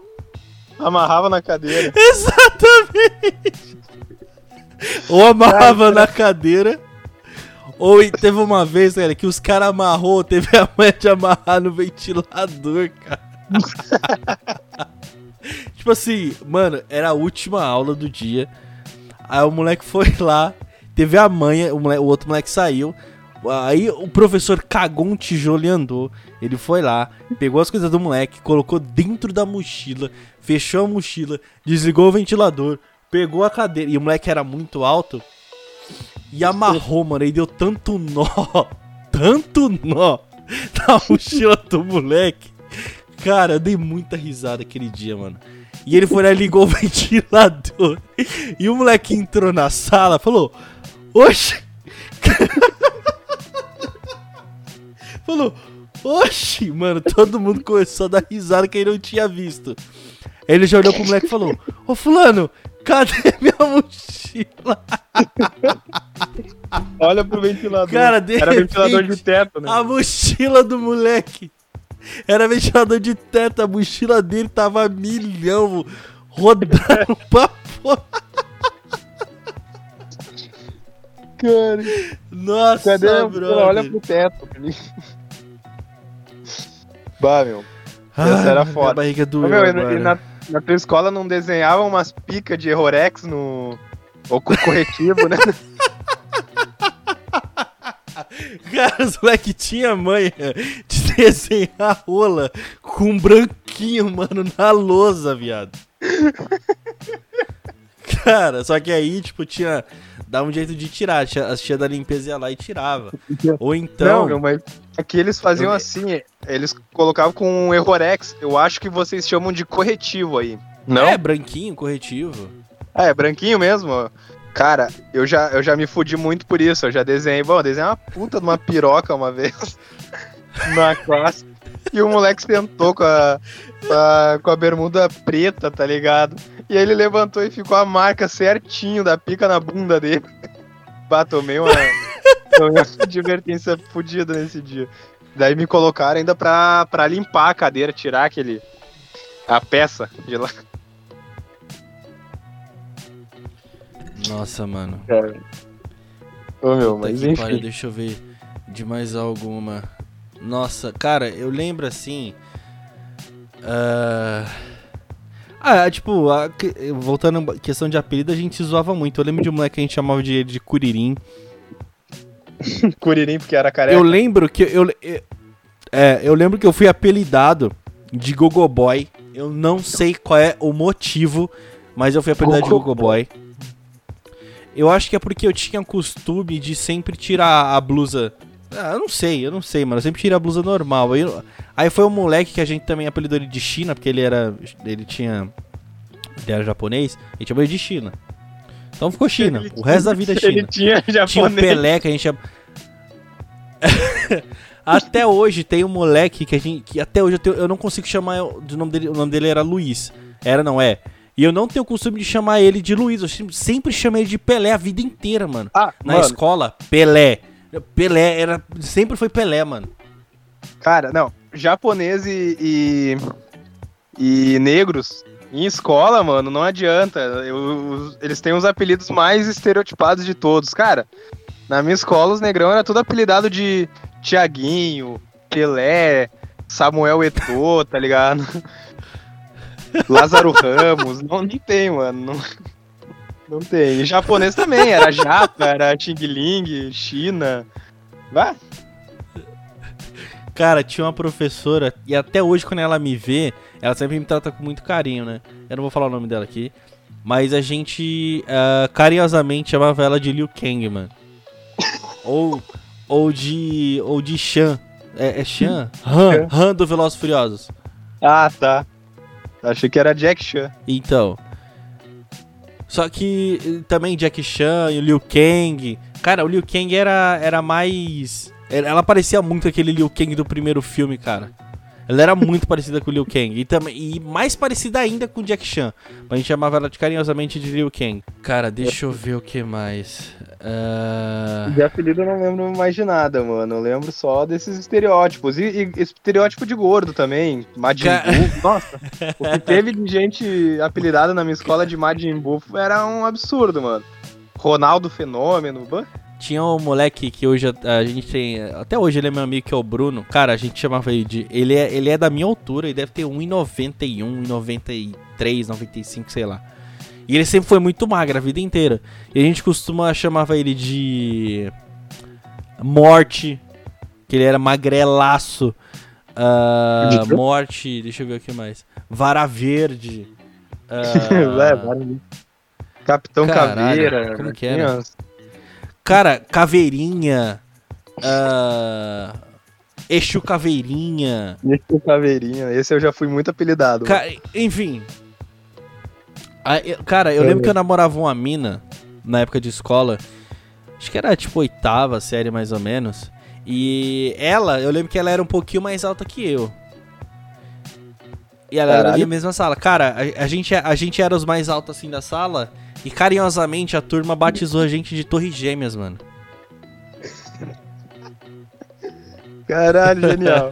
Amarrava na cadeira. Exatamente! Ou amarrava na cadeira, ou teve uma vez, cara, que os caras amarrou, teve a manha de amarrar no ventilador, cara. tipo assim, mano, era a última aula do dia. Aí o moleque foi lá, teve a manha, o, moleque- o outro moleque saiu. Aí o professor cagou um tijolo e andou. Ele foi lá, pegou as coisas do moleque, colocou dentro da mochila, fechou a mochila, desligou o ventilador, pegou a cadeira. E o moleque era muito alto. E amarrou, mano. E deu tanto nó, tanto nó na mochila do moleque. Cara, eu dei muita risada aquele dia, mano. E ele foi lá e ligou o ventilador. E o moleque entrou na sala falou: Oxe! falou: Oxi, mano, todo mundo começou a dar risada que ele não tinha visto. Ele já olhou pro moleque e falou: Ô Fulano, cadê minha mochila? Olha pro ventilador. Cara, de Era ventilador repente, de teto, né? A mochila do moleque era ventilador de teto, a mochila dele tava milhão, rodando pra porra. Cara, Nossa, cadê? brother. Olha pro teto. bah, meu. essa era Ah, foda. Barriga doeu meu, na, na tua escola não desenhava umas picas de Errorex no. Ou com corretivo, né? Cara, os moleque tinha manha de desenhar rola com um branquinho, mano, na lousa, viado. Cara, só que aí, tipo, tinha. Dava um jeito de tirar. As tia da limpeza ia lá e tirava. Ou então. Não, mas aqui eles faziam Eu- assim, eles colocavam com um Errorex. Eu acho que vocês chamam de corretivo aí. Não? É, branquinho, corretivo. Ah, é branquinho mesmo? Cara, eu já, eu já me fudi muito por isso. Eu já desenhei. Bom, eu desenhei uma puta de uma piroca uma vez na classe. E o moleque sentou com a, com a, com a bermuda preta, tá ligado? E aí ele levantou e ficou a marca certinho da pica na bunda dele. Bah, tomei uma, tomei uma advertência fodida nesse dia. Daí me colocaram ainda pra, pra limpar a cadeira, tirar aquele. a peça de lá. Nossa, mano. Cara. Ô meu, Puta mas pariu, enfim. deixa eu ver de mais alguma. Nossa, cara, eu lembro assim. Ah, Ah, tipo, a voltando à questão de apelido, a gente zoava muito. Eu lembro de um moleque que a gente chamava de, de Curirim. Curirim, porque era careca. Eu lembro que eu, eu- é, eu lembro que eu fui apelidado de Gogoboy. Eu não sei qual é o motivo, mas eu fui apelidado de Gogoboy. Gogoboy. Eu acho que é porque eu tinha costume de sempre tirar a blusa. Ah, eu não sei, eu não sei, mano. Eu sempre tirei a blusa normal. Aí, aí foi um moleque que a gente também apelidou ele de China, porque ele era. Ele tinha. Ele era japonês, a gente chamou ele de China. Então ficou China. Ele O resto da vida é China. Ele tinha Tinha japonês. Pelé que a gente até hoje tem um moleque que a gente. Que até hoje eu, tenho- eu não consigo chamar. O nome, dele, o nome dele era Luiz. Era, não é? E eu não tenho o costume de chamar ele de Luiz. Eu sempre- sempre chamei ele de Pelé a vida inteira, mano. Ah, Na mano, escola, Pelé. Pelé era. Sempre foi Pelé, mano. cara, não. Japonês e, e, e negros em escola, mano, não adianta. Eu- eles têm os apelidos mais estereotipados de todos. Cara, na minha escola, os negrão era tudo apelidado de Tiaguinho, Pelé, Samuel Eto'o, tá ligado? Lázaro Ramos. Não, não tem, mano. Não, não tem. E japonês também. Era Japa, era Xing Ling, China. Vai. Cara, tinha uma professora, e até hoje, quando ela me vê, ela sempre me trata com muito carinho, né? Eu não vou falar o nome dela aqui. Mas a gente ah, carinhosamente chamava ela de Liu Kang, mano. ou, ou de. Ou de Shan. É, é Shan? Han, Han do Velozes Furiosos. Ah, tá. Achei que era Jack Chan. Então. Só que eh, também Jack Chan e o Liu Kang. Cara, o Liu Kang era, era mais. Ela parecia muito aquele Liu Kang do primeiro filme, cara. Ela era muito parecida com o Liu Kang. E, também, e mais parecida ainda com o Jack Chan. Mas a gente chamava ela de carinhosamente de Liu Kang. Cara, deixa eu ver o que mais. Ah, De apelido eu não lembro mais de nada, mano. Eu lembro só desses estereótipos. E, e esse estereótipo de gordo também. Majin Ca- Buu. Nossa, o que teve de gente apelidada na minha escola de Majin Buu era um absurdo, mano. Ronaldo Fenômeno. bah. Tinha um moleque que hoje a, a gente tem. Até hoje ele é meu amigo, que é o Bruno. Cara, a gente chamava ele de. Ele é, ele é da minha altura, ele deve ter 1,91, 1,93, 95, sei lá. E ele sempre foi muito magro a vida inteira. E a gente costuma chamava ele de. Morte, que ele era magrelaço. Uh, morte, deixa eu ver o que mais. Vara Verde. Uh, Capitão Caralho, Caveira. Como que era? Cara, Caveirinha. Uh, Exu Caveirinha. Exu Caveirinha, esse eu já fui muito apelidado. Ca enfim. Cara, eu lembro que eu namorava uma mina na época de escola. Acho que era tipo oitava série mais ou menos. E ela, eu lembro que ela era um pouquinho mais alta que eu. E ela Caralho. era da mesma sala. Cara, a, a, gente, a gente era os mais altos assim da sala. E carinhosamente a turma batizou a gente de Torre Gêmeas, mano. Caralho, genial.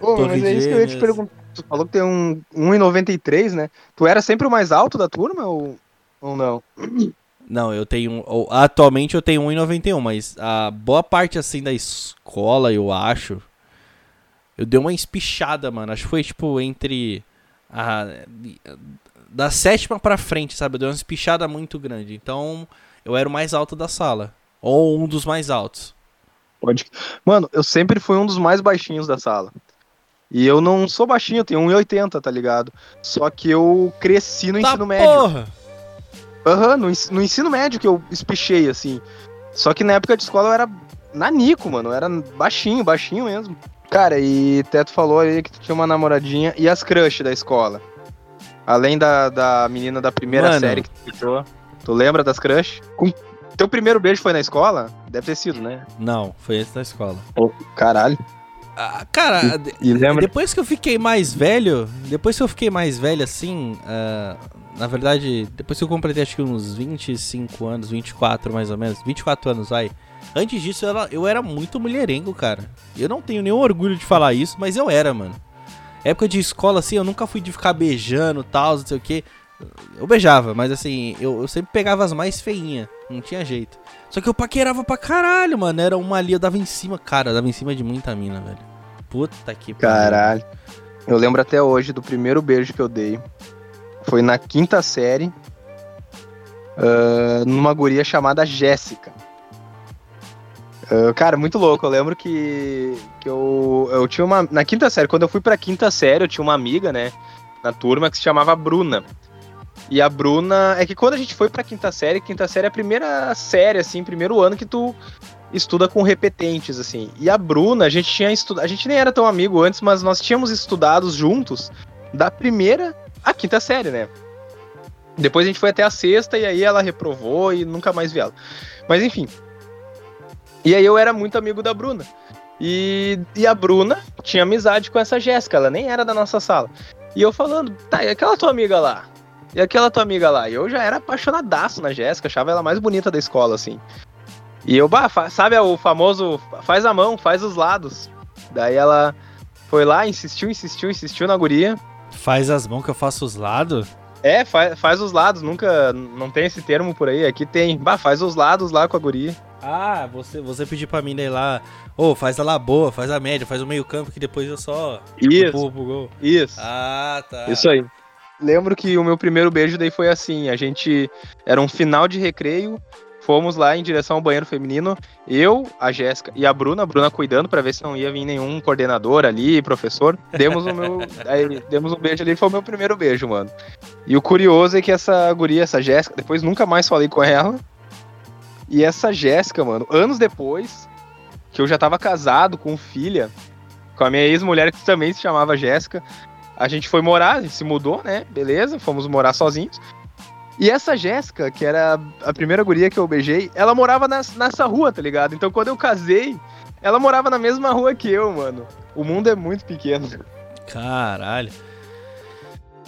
Pô, mas é isso que eu ia te perguntar. Tu falou que tem um 1,93, né? Tu era sempre o mais alto da turma ou, ou não? Não, eu tenho. Atualmente eu tenho 1,91, mas a boa parte assim da escola, eu acho. Eu dei uma espichada, mano. Acho que foi tipo entre. A, da sétima pra frente, sabe? Eu dei uma espichada muito grande. Então, eu era o mais alto da sala. Ou um dos mais altos. Pode. Mano, eu sempre fui um dos mais baixinhos da sala. E eu não sou baixinho, eu tenho 1,80, tá ligado? Só que eu cresci no tá ensino médio. Porra! Aham, uhum, no, no ensino médio que eu espichei, assim. Só que na época de escola eu era nanico, mano. Eu era baixinho, baixinho mesmo. Cara, e Teto falou aí que tu tinha uma namoradinha e as crush da escola. Além da, da menina da primeira mano. série que tu ficou. Tu lembra das crush? Com... Teu primeiro beijo foi na escola? Deve ter sido, né? Não, foi esse da escola. Oh, caralho. Ah, cara, e, e depois que eu fiquei mais velho, depois que eu fiquei mais velho assim, uh, na verdade, depois que eu completei acho que uns 25 anos, 24 mais ou menos, 24 anos, vai. Antes disso eu era, eu era muito mulherengo, cara. Eu não tenho nenhum orgulho de falar isso, mas eu era, mano. Época de escola, assim, eu nunca fui de ficar beijando tal, não sei o que. Eu beijava, mas assim, eu, eu sempre pegava as mais feinhas. Não tinha jeito. Só que eu paquerava pra caralho, mano. Era uma ali, eu dava em cima, cara, eu dava em cima de muita mina, velho. Puta que Caralho. Eu lembro até hoje do primeiro beijo que eu dei. Foi na quinta série, uh, numa guria chamada Jéssica. Uh, cara, muito louco. Eu lembro que, que eu, eu tinha uma. Na quinta série, quando eu fui pra quinta série, eu tinha uma amiga, né? Na turma que se chamava Bruna. E a Bruna. É que quando a gente foi pra quinta série, quinta série é a primeira série, assim, primeiro ano que tu estuda com repetentes, assim. E a Bruna, a gente tinha estudado. A gente nem era tão amigo antes, mas nós tínhamos estudado juntos da primeira a quinta série, né? Depois a gente foi até a sexta e aí ela reprovou e nunca mais vi ela. Mas enfim. E aí eu era muito amigo da Bruna. E, e a Bruna tinha amizade com essa Jéssica, ela nem era da nossa sala. E eu falando, tá, e aquela tua amiga lá? E aquela tua amiga lá? E eu já era apaixonadaço na Jéssica, achava ela mais bonita da escola, assim. E eu, bah, sabe o famoso faz a mão, faz os lados. Daí ela foi lá, insistiu, insistiu, insistiu na guria. Faz as mãos que eu faço os lados? É, faz, faz os lados, nunca. Não tem esse termo por aí. Aqui tem. Bah, faz os lados lá com a guria. Ah, você, você pediu pra mim daí lá. Ô, oh, faz a lá boa, faz a média, faz o meio-campo que depois eu só. Isso. Pro, pro gol. Isso. Ah, tá. Isso aí. Lembro que o meu primeiro beijo daí foi assim: a gente. Era um final de recreio. Fomos lá em direção ao banheiro feminino, eu, a Jéssica e a Bruna, a Bruna cuidando para ver se não ia vir nenhum coordenador ali, professor. Demos o meu, aí, demos um beijo ali, foi o meu primeiro beijo, mano. E o curioso é que essa guria, essa Jéssica, depois nunca mais falei com ela. E essa Jéssica, mano, anos depois, que eu já tava casado com filha, com a minha ex-mulher que também se chamava Jéssica, a gente foi morar, a gente se mudou, né? Beleza, fomos morar sozinhos. E essa Jéssica, que era a primeira guria que eu beijei, ela morava nessa, nessa rua, tá ligado? Então quando eu casei, ela morava na mesma rua que eu, mano. O mundo é muito pequeno. Caralho.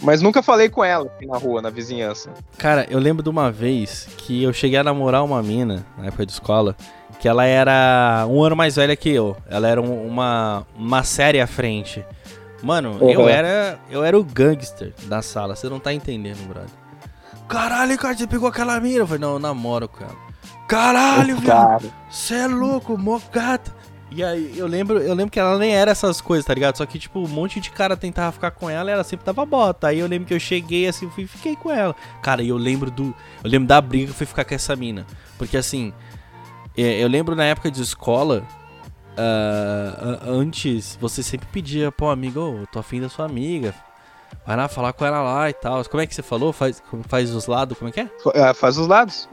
Mas nunca falei com ela na rua, na vizinhança. Cara, eu lembro de uma vez que eu cheguei a namorar uma mina, na época de escola, que ela era um ano mais velha que eu. Ela era uma, uma série à frente. Mano, uhum. eu era eu era o gangster da sala, você não tá entendendo, brother. Caralho, cara, você pegou aquela mina? Eu falei, não, eu namoro com ela. Caralho, velho. Você é louco, mó gata. E aí, eu lembro, eu lembro que ela nem era essas coisas, tá ligado? Só que, tipo, um monte de cara tentava ficar com ela e ela sempre dava bota. Aí eu lembro que eu cheguei assim, fui fiquei com ela. Cara, e eu lembro do. Eu lembro da briga que eu fui ficar com essa mina. Porque assim. É, eu lembro na época de escola, uh, antes você sempre pedia pro amigo, oh, tô afim da sua amiga. Vai lá falar com ela lá e tal. Como é que você falou? Faz, faz os lados, como é que é? é faz os lados.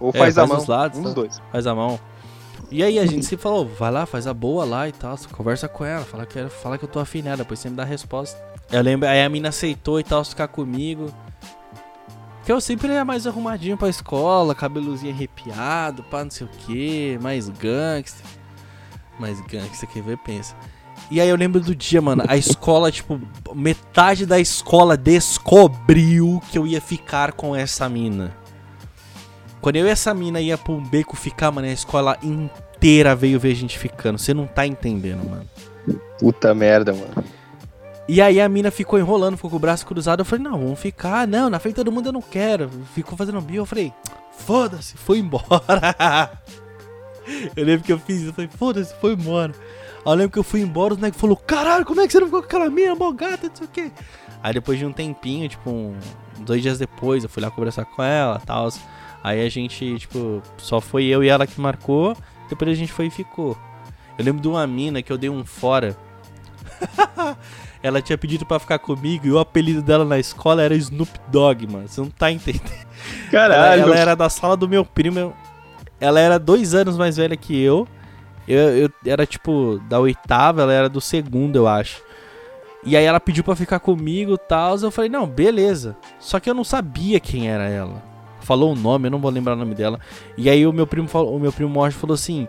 Ou é, faz, faz a mão. Os lados, um dos tá? dois. Faz a mão. E aí a gente se falou, vai lá, faz a boa lá e tal, conversa com ela, fala que, fala que eu tô afim nela, depois você me dá a resposta. Eu lembro, aí a mina aceitou e tal, ficar comigo. Que eu sempre ia mais arrumadinho pra escola, cabelozinho arrepiado, pá, não sei o que, mais gangster. Mais gangster, quem vê pensa. E aí eu lembro do dia, mano, a escola, tipo, metade da escola descobriu que eu ia ficar com essa mina. Quando eu e essa mina ia pra um beco ficar, mano, a escola inteira veio ver a gente ficando. Você não tá entendendo, mano. Puta merda, mano. E aí a mina ficou enrolando, ficou com o braço cruzado. Eu falei, não, vamos ficar. Não, na frente de todo mundo eu não quero. Ficou fazendo bio. Eu falei, foda-se, foi embora. eu lembro que eu fiz isso. Eu falei, foda-se, foi embora. Aí eu lembro que eu fui embora, o nego falou, caralho, como é que você não ficou com aquela mina, mó gata, não sei o quê. Aí depois de um tempinho, tipo, um, dois dias depois, eu fui lá conversar com ela e tal. Aí a gente, tipo, só foi eu e ela que marcou. Depois a gente foi e ficou. Eu lembro de uma mina que eu dei um fora. ela tinha pedido para ficar comigo e o apelido dela na escola era Snoop Dogg, mano. Você não tá entendendo. Caralho. Ela, ela era da sala do meu primo. Ela era dois anos mais velha que eu. Eu, eu era tipo da oitava, ela era do segundo, eu acho. E aí ela pediu para ficar comigo e tal. Eu falei, não, beleza. Só que eu não sabia quem era ela falou o nome, eu não vou lembrar o nome dela. E aí o meu primo falou, o meu primo Washington falou assim: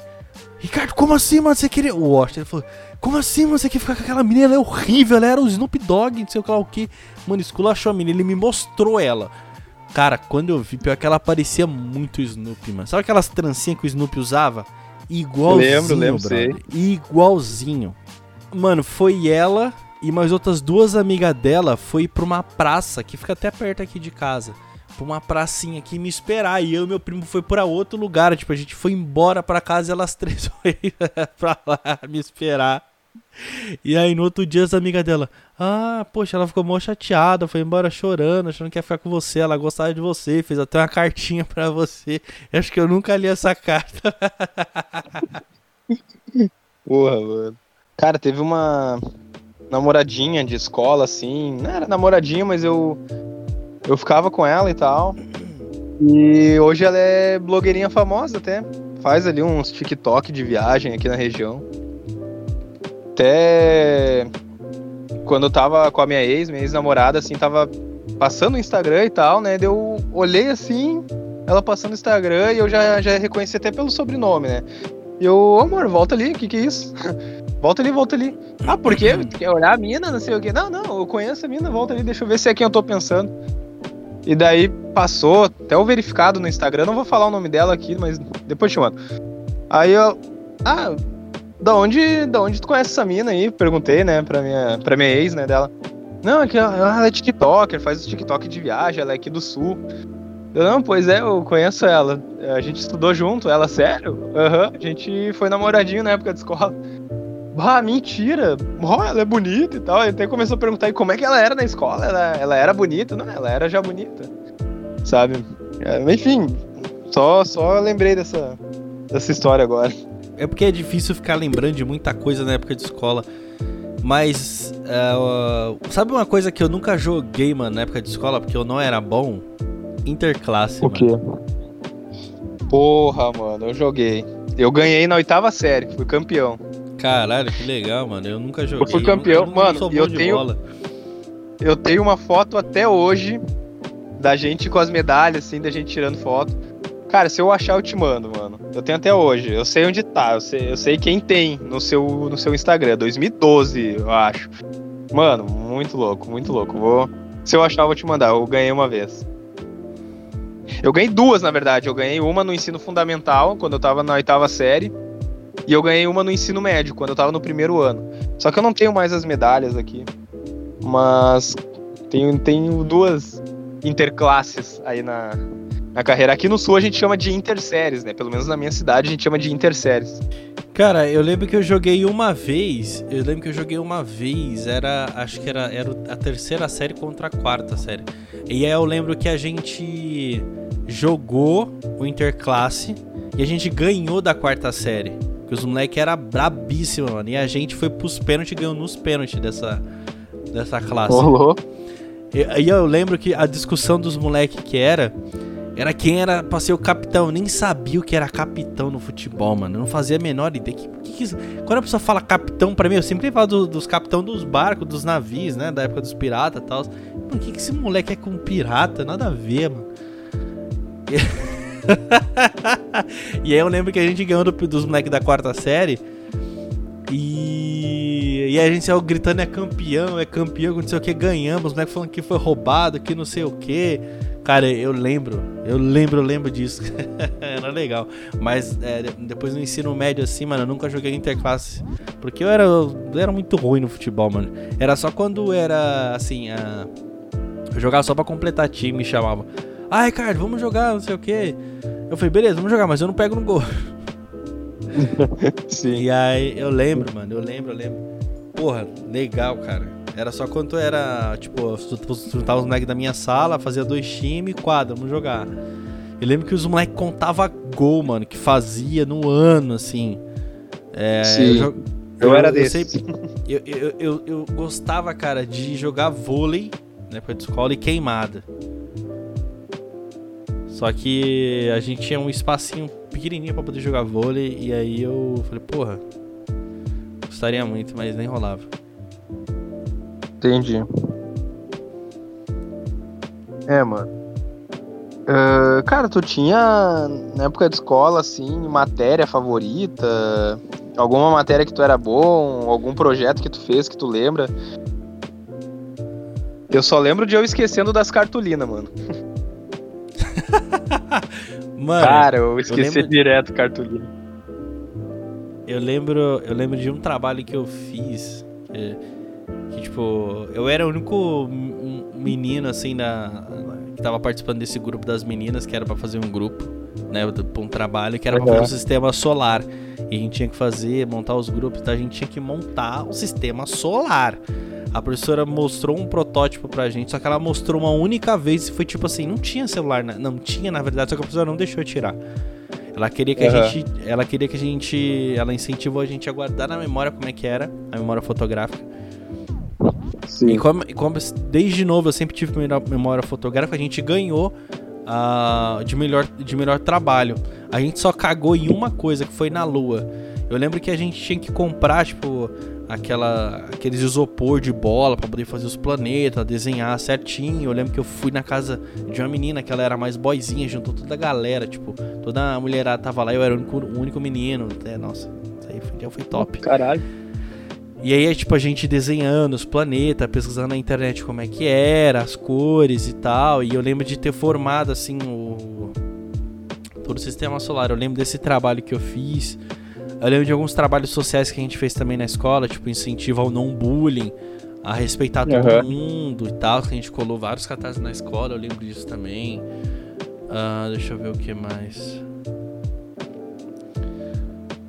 Ricardo, como assim, mano? Você queria. O Washington falou: Como assim, mano? Você quer ficar com aquela menina? Ela é horrível, ela era o Snoop Dogg, não sei o que. Mano, esculachou a menina, ele me mostrou ela. Cara, quando eu vi, pior que ela parecia muito Snoop, mano. Sabe aquelas trancinhas que o Snoop usava? Igualzinho, lembro, lembro, brother. Sei. Igualzinho. Mano, foi ela e mais outras duas amigas dela foi pra uma praça que fica até perto aqui de casa pra uma pracinha aqui me esperar. E eu e meu primo foi para outro lugar. Tipo, a gente foi embora para casa e elas três foram pra lá me esperar. E aí no outro dia as amigas dela, ah, poxa, ela ficou mó chateada, foi embora chorando, achando que ia ficar com você, ela gostava de você, fez até uma cartinha para você. Eu acho que eu nunca li essa carta. Porra, mano. Cara, teve uma namoradinha de escola, assim. Não era namoradinha, mas eu eu ficava com ela e tal. E hoje ela é blogueirinha famosa até. Faz ali uns TikTok de viagem aqui na região. Até quando eu tava com a minha ex, minha ex-namorada, assim, tava passando o Instagram e tal, né? Eu olhei assim, ela passando o Instagram e eu já, já reconheci até pelo sobrenome, né? E eu, amor, volta ali, o que que é isso? volta ali, volta ali. Ah, por quê? Quer olhar a mina, não sei o quê. Não, não, eu conheço a mina, volta ali, deixa eu ver se é quem eu tô pensando. E daí passou, até o verificado no Instagram, não vou falar o nome dela aqui, mas depois te mando. Aí eu. Ah, da onde, da onde tu conhece essa mina aí? Perguntei, né, pra minha, pra minha ex, né, dela. Não, é que ela é TikToker, faz o TikTok de viagem, ela é aqui do sul. Eu, não, pois é, eu conheço ela. A gente estudou junto, ela, sério? Aham, uhum, a gente foi namoradinho na época de escola. Ah, mentira! Oh, ela é bonita e tal. Ele até começou a perguntar como é que ela era na escola. Ela, ela era bonita? Não, ela era já bonita. Sabe? É, enfim, só, só lembrei dessa, dessa história agora. É porque é difícil ficar lembrando de muita coisa na época de escola. Mas, uh, sabe uma coisa que eu nunca joguei, mano, na época de escola, porque eu não era bom? Interclasse, O quê? Porra, mano, eu joguei. Eu ganhei na oitava série, fui campeão. Caralho, que legal, mano. Eu nunca joguei. Eu fui campeão, eu mano. eu tenho. Bola. Eu tenho uma foto até hoje da gente com as medalhas, assim, da gente tirando foto. Cara, se eu achar, eu te mando, mano. Eu tenho até hoje. Eu sei onde tá. Eu sei, eu sei quem tem no seu, no seu Instagram. 2012, eu acho. Mano, muito louco, muito louco. Vou. Se eu achar, eu vou te mandar. Eu ganhei uma vez. Eu ganhei duas, na verdade. Eu ganhei uma no ensino fundamental, quando eu tava na oitava série. E eu ganhei uma no ensino médio, quando eu tava no primeiro ano. Só que eu não tenho mais as medalhas aqui. Mas tenho, tenho duas interclasses aí na, na carreira. Aqui no sul a gente chama de interséries, né? Pelo menos na minha cidade a gente chama de interséries. Cara, eu lembro que eu joguei uma vez. Eu lembro que eu joguei uma vez. Era. Acho que era, era a terceira série contra a quarta série. E aí eu lembro que a gente jogou o interclasse E a gente ganhou da quarta série. Porque os moleques eram brabíssimos, mano. E a gente foi pros pênaltis e ganhou nos pênaltis dessa, dessa classe. Rolou. E aí eu lembro que a discussão dos moleques que era. Era quem era pra ser o capitão. Eu nem sabia o que era capitão no futebol, mano. Eu não fazia a menor ideia. Que, que, que, quando a pessoa fala capitão pra mim, eu sempre falo do, dos capitão dos barcos, dos navios, né? Da época dos piratas e tal. Por que, que esse moleque é com pirata? Nada a ver, mano. E, e aí eu lembro que a gente ganhou do, dos moleques da quarta série. E, e a gente saiu gritando: é campeão, é campeão, não sei o que, ganhamos. Os moleques falando que foi roubado, que não sei o que. Cara, eu lembro, eu lembro, eu lembro disso. era legal. Mas é, depois no ensino médio, assim, mano, eu nunca joguei interclasse. Porque eu era, eu era muito ruim no futebol, mano. Era só quando era, assim, a... eu jogava só pra completar time, me chamava. Ah, Ricardo, vamos jogar, não sei o que. Eu falei, beleza, vamos jogar, mas eu não pego no gol. Sim. E aí eu lembro, mano, eu lembro, eu lembro. Porra, legal, cara. Era só quando era, tipo, juntava os moleques da minha sala, fazia dois times, quadra, vamos jogar. Eu lembro que os moleques contavam gol, mano, que fazia no ano, assim. É, Sim. Eu, eu, eu era desse. Eu, eu, eu, eu, gostava, cara, de jogar vôlei na época de escola e queimada. Só que a gente tinha um espacinho pequenininho para poder jogar vôlei e aí eu falei, porra, gostaria muito, mas nem rolava. Entendi. É, mano. Uh, cara, tu tinha na época de escola, assim, matéria favorita? Alguma matéria que tu era bom? Algum projeto que tu fez que tu lembra? Eu só lembro de eu esquecendo das cartolinas, mano. mano. Cara, eu esqueci eu lembro... direto cartolina. Eu lembro, eu lembro de um trabalho que eu fiz. Que que, tipo, eu era o único menino, assim, na, que tava participando desse grupo das meninas, que era para fazer um grupo, né, pra um trabalho, que era pra fazer um sistema solar. E a gente tinha que fazer, montar os grupos, então a gente tinha que montar o sistema solar. A professora mostrou um protótipo pra gente, só que ela mostrou uma única vez e foi tipo assim, não tinha celular, não tinha na verdade, só que a professora não deixou tirar. Ela queria que uhum. a gente, ela queria que a gente, ela incentivou a gente a guardar na memória como é que era, a memória fotográfica. Sim. E como, como desde novo eu sempre tive memória fotográfica, a gente ganhou uh, de, melhor, de melhor trabalho. A gente só cagou em uma coisa, que foi na lua. Eu lembro que a gente tinha que comprar, tipo, aquela, aqueles isopor de bola para poder fazer os planetas, desenhar certinho. Eu lembro que eu fui na casa de uma menina que ela era mais boizinha, juntou toda a galera, tipo, toda a mulherada tava lá, eu era o único, o único menino. É, nossa, isso aí foi, foi top. Caralho. E aí, tipo, a gente desenhando os planetas, pesquisando na internet como é que era, as cores e tal. E eu lembro de ter formado, assim, o... todo o sistema solar. Eu lembro desse trabalho que eu fiz. Eu lembro de alguns trabalhos sociais que a gente fez também na escola, tipo, incentivo ao não bullying, a respeitar todo uhum. mundo e tal. Que a gente colou vários cartazes na escola, eu lembro disso também. Uh, deixa eu ver o que mais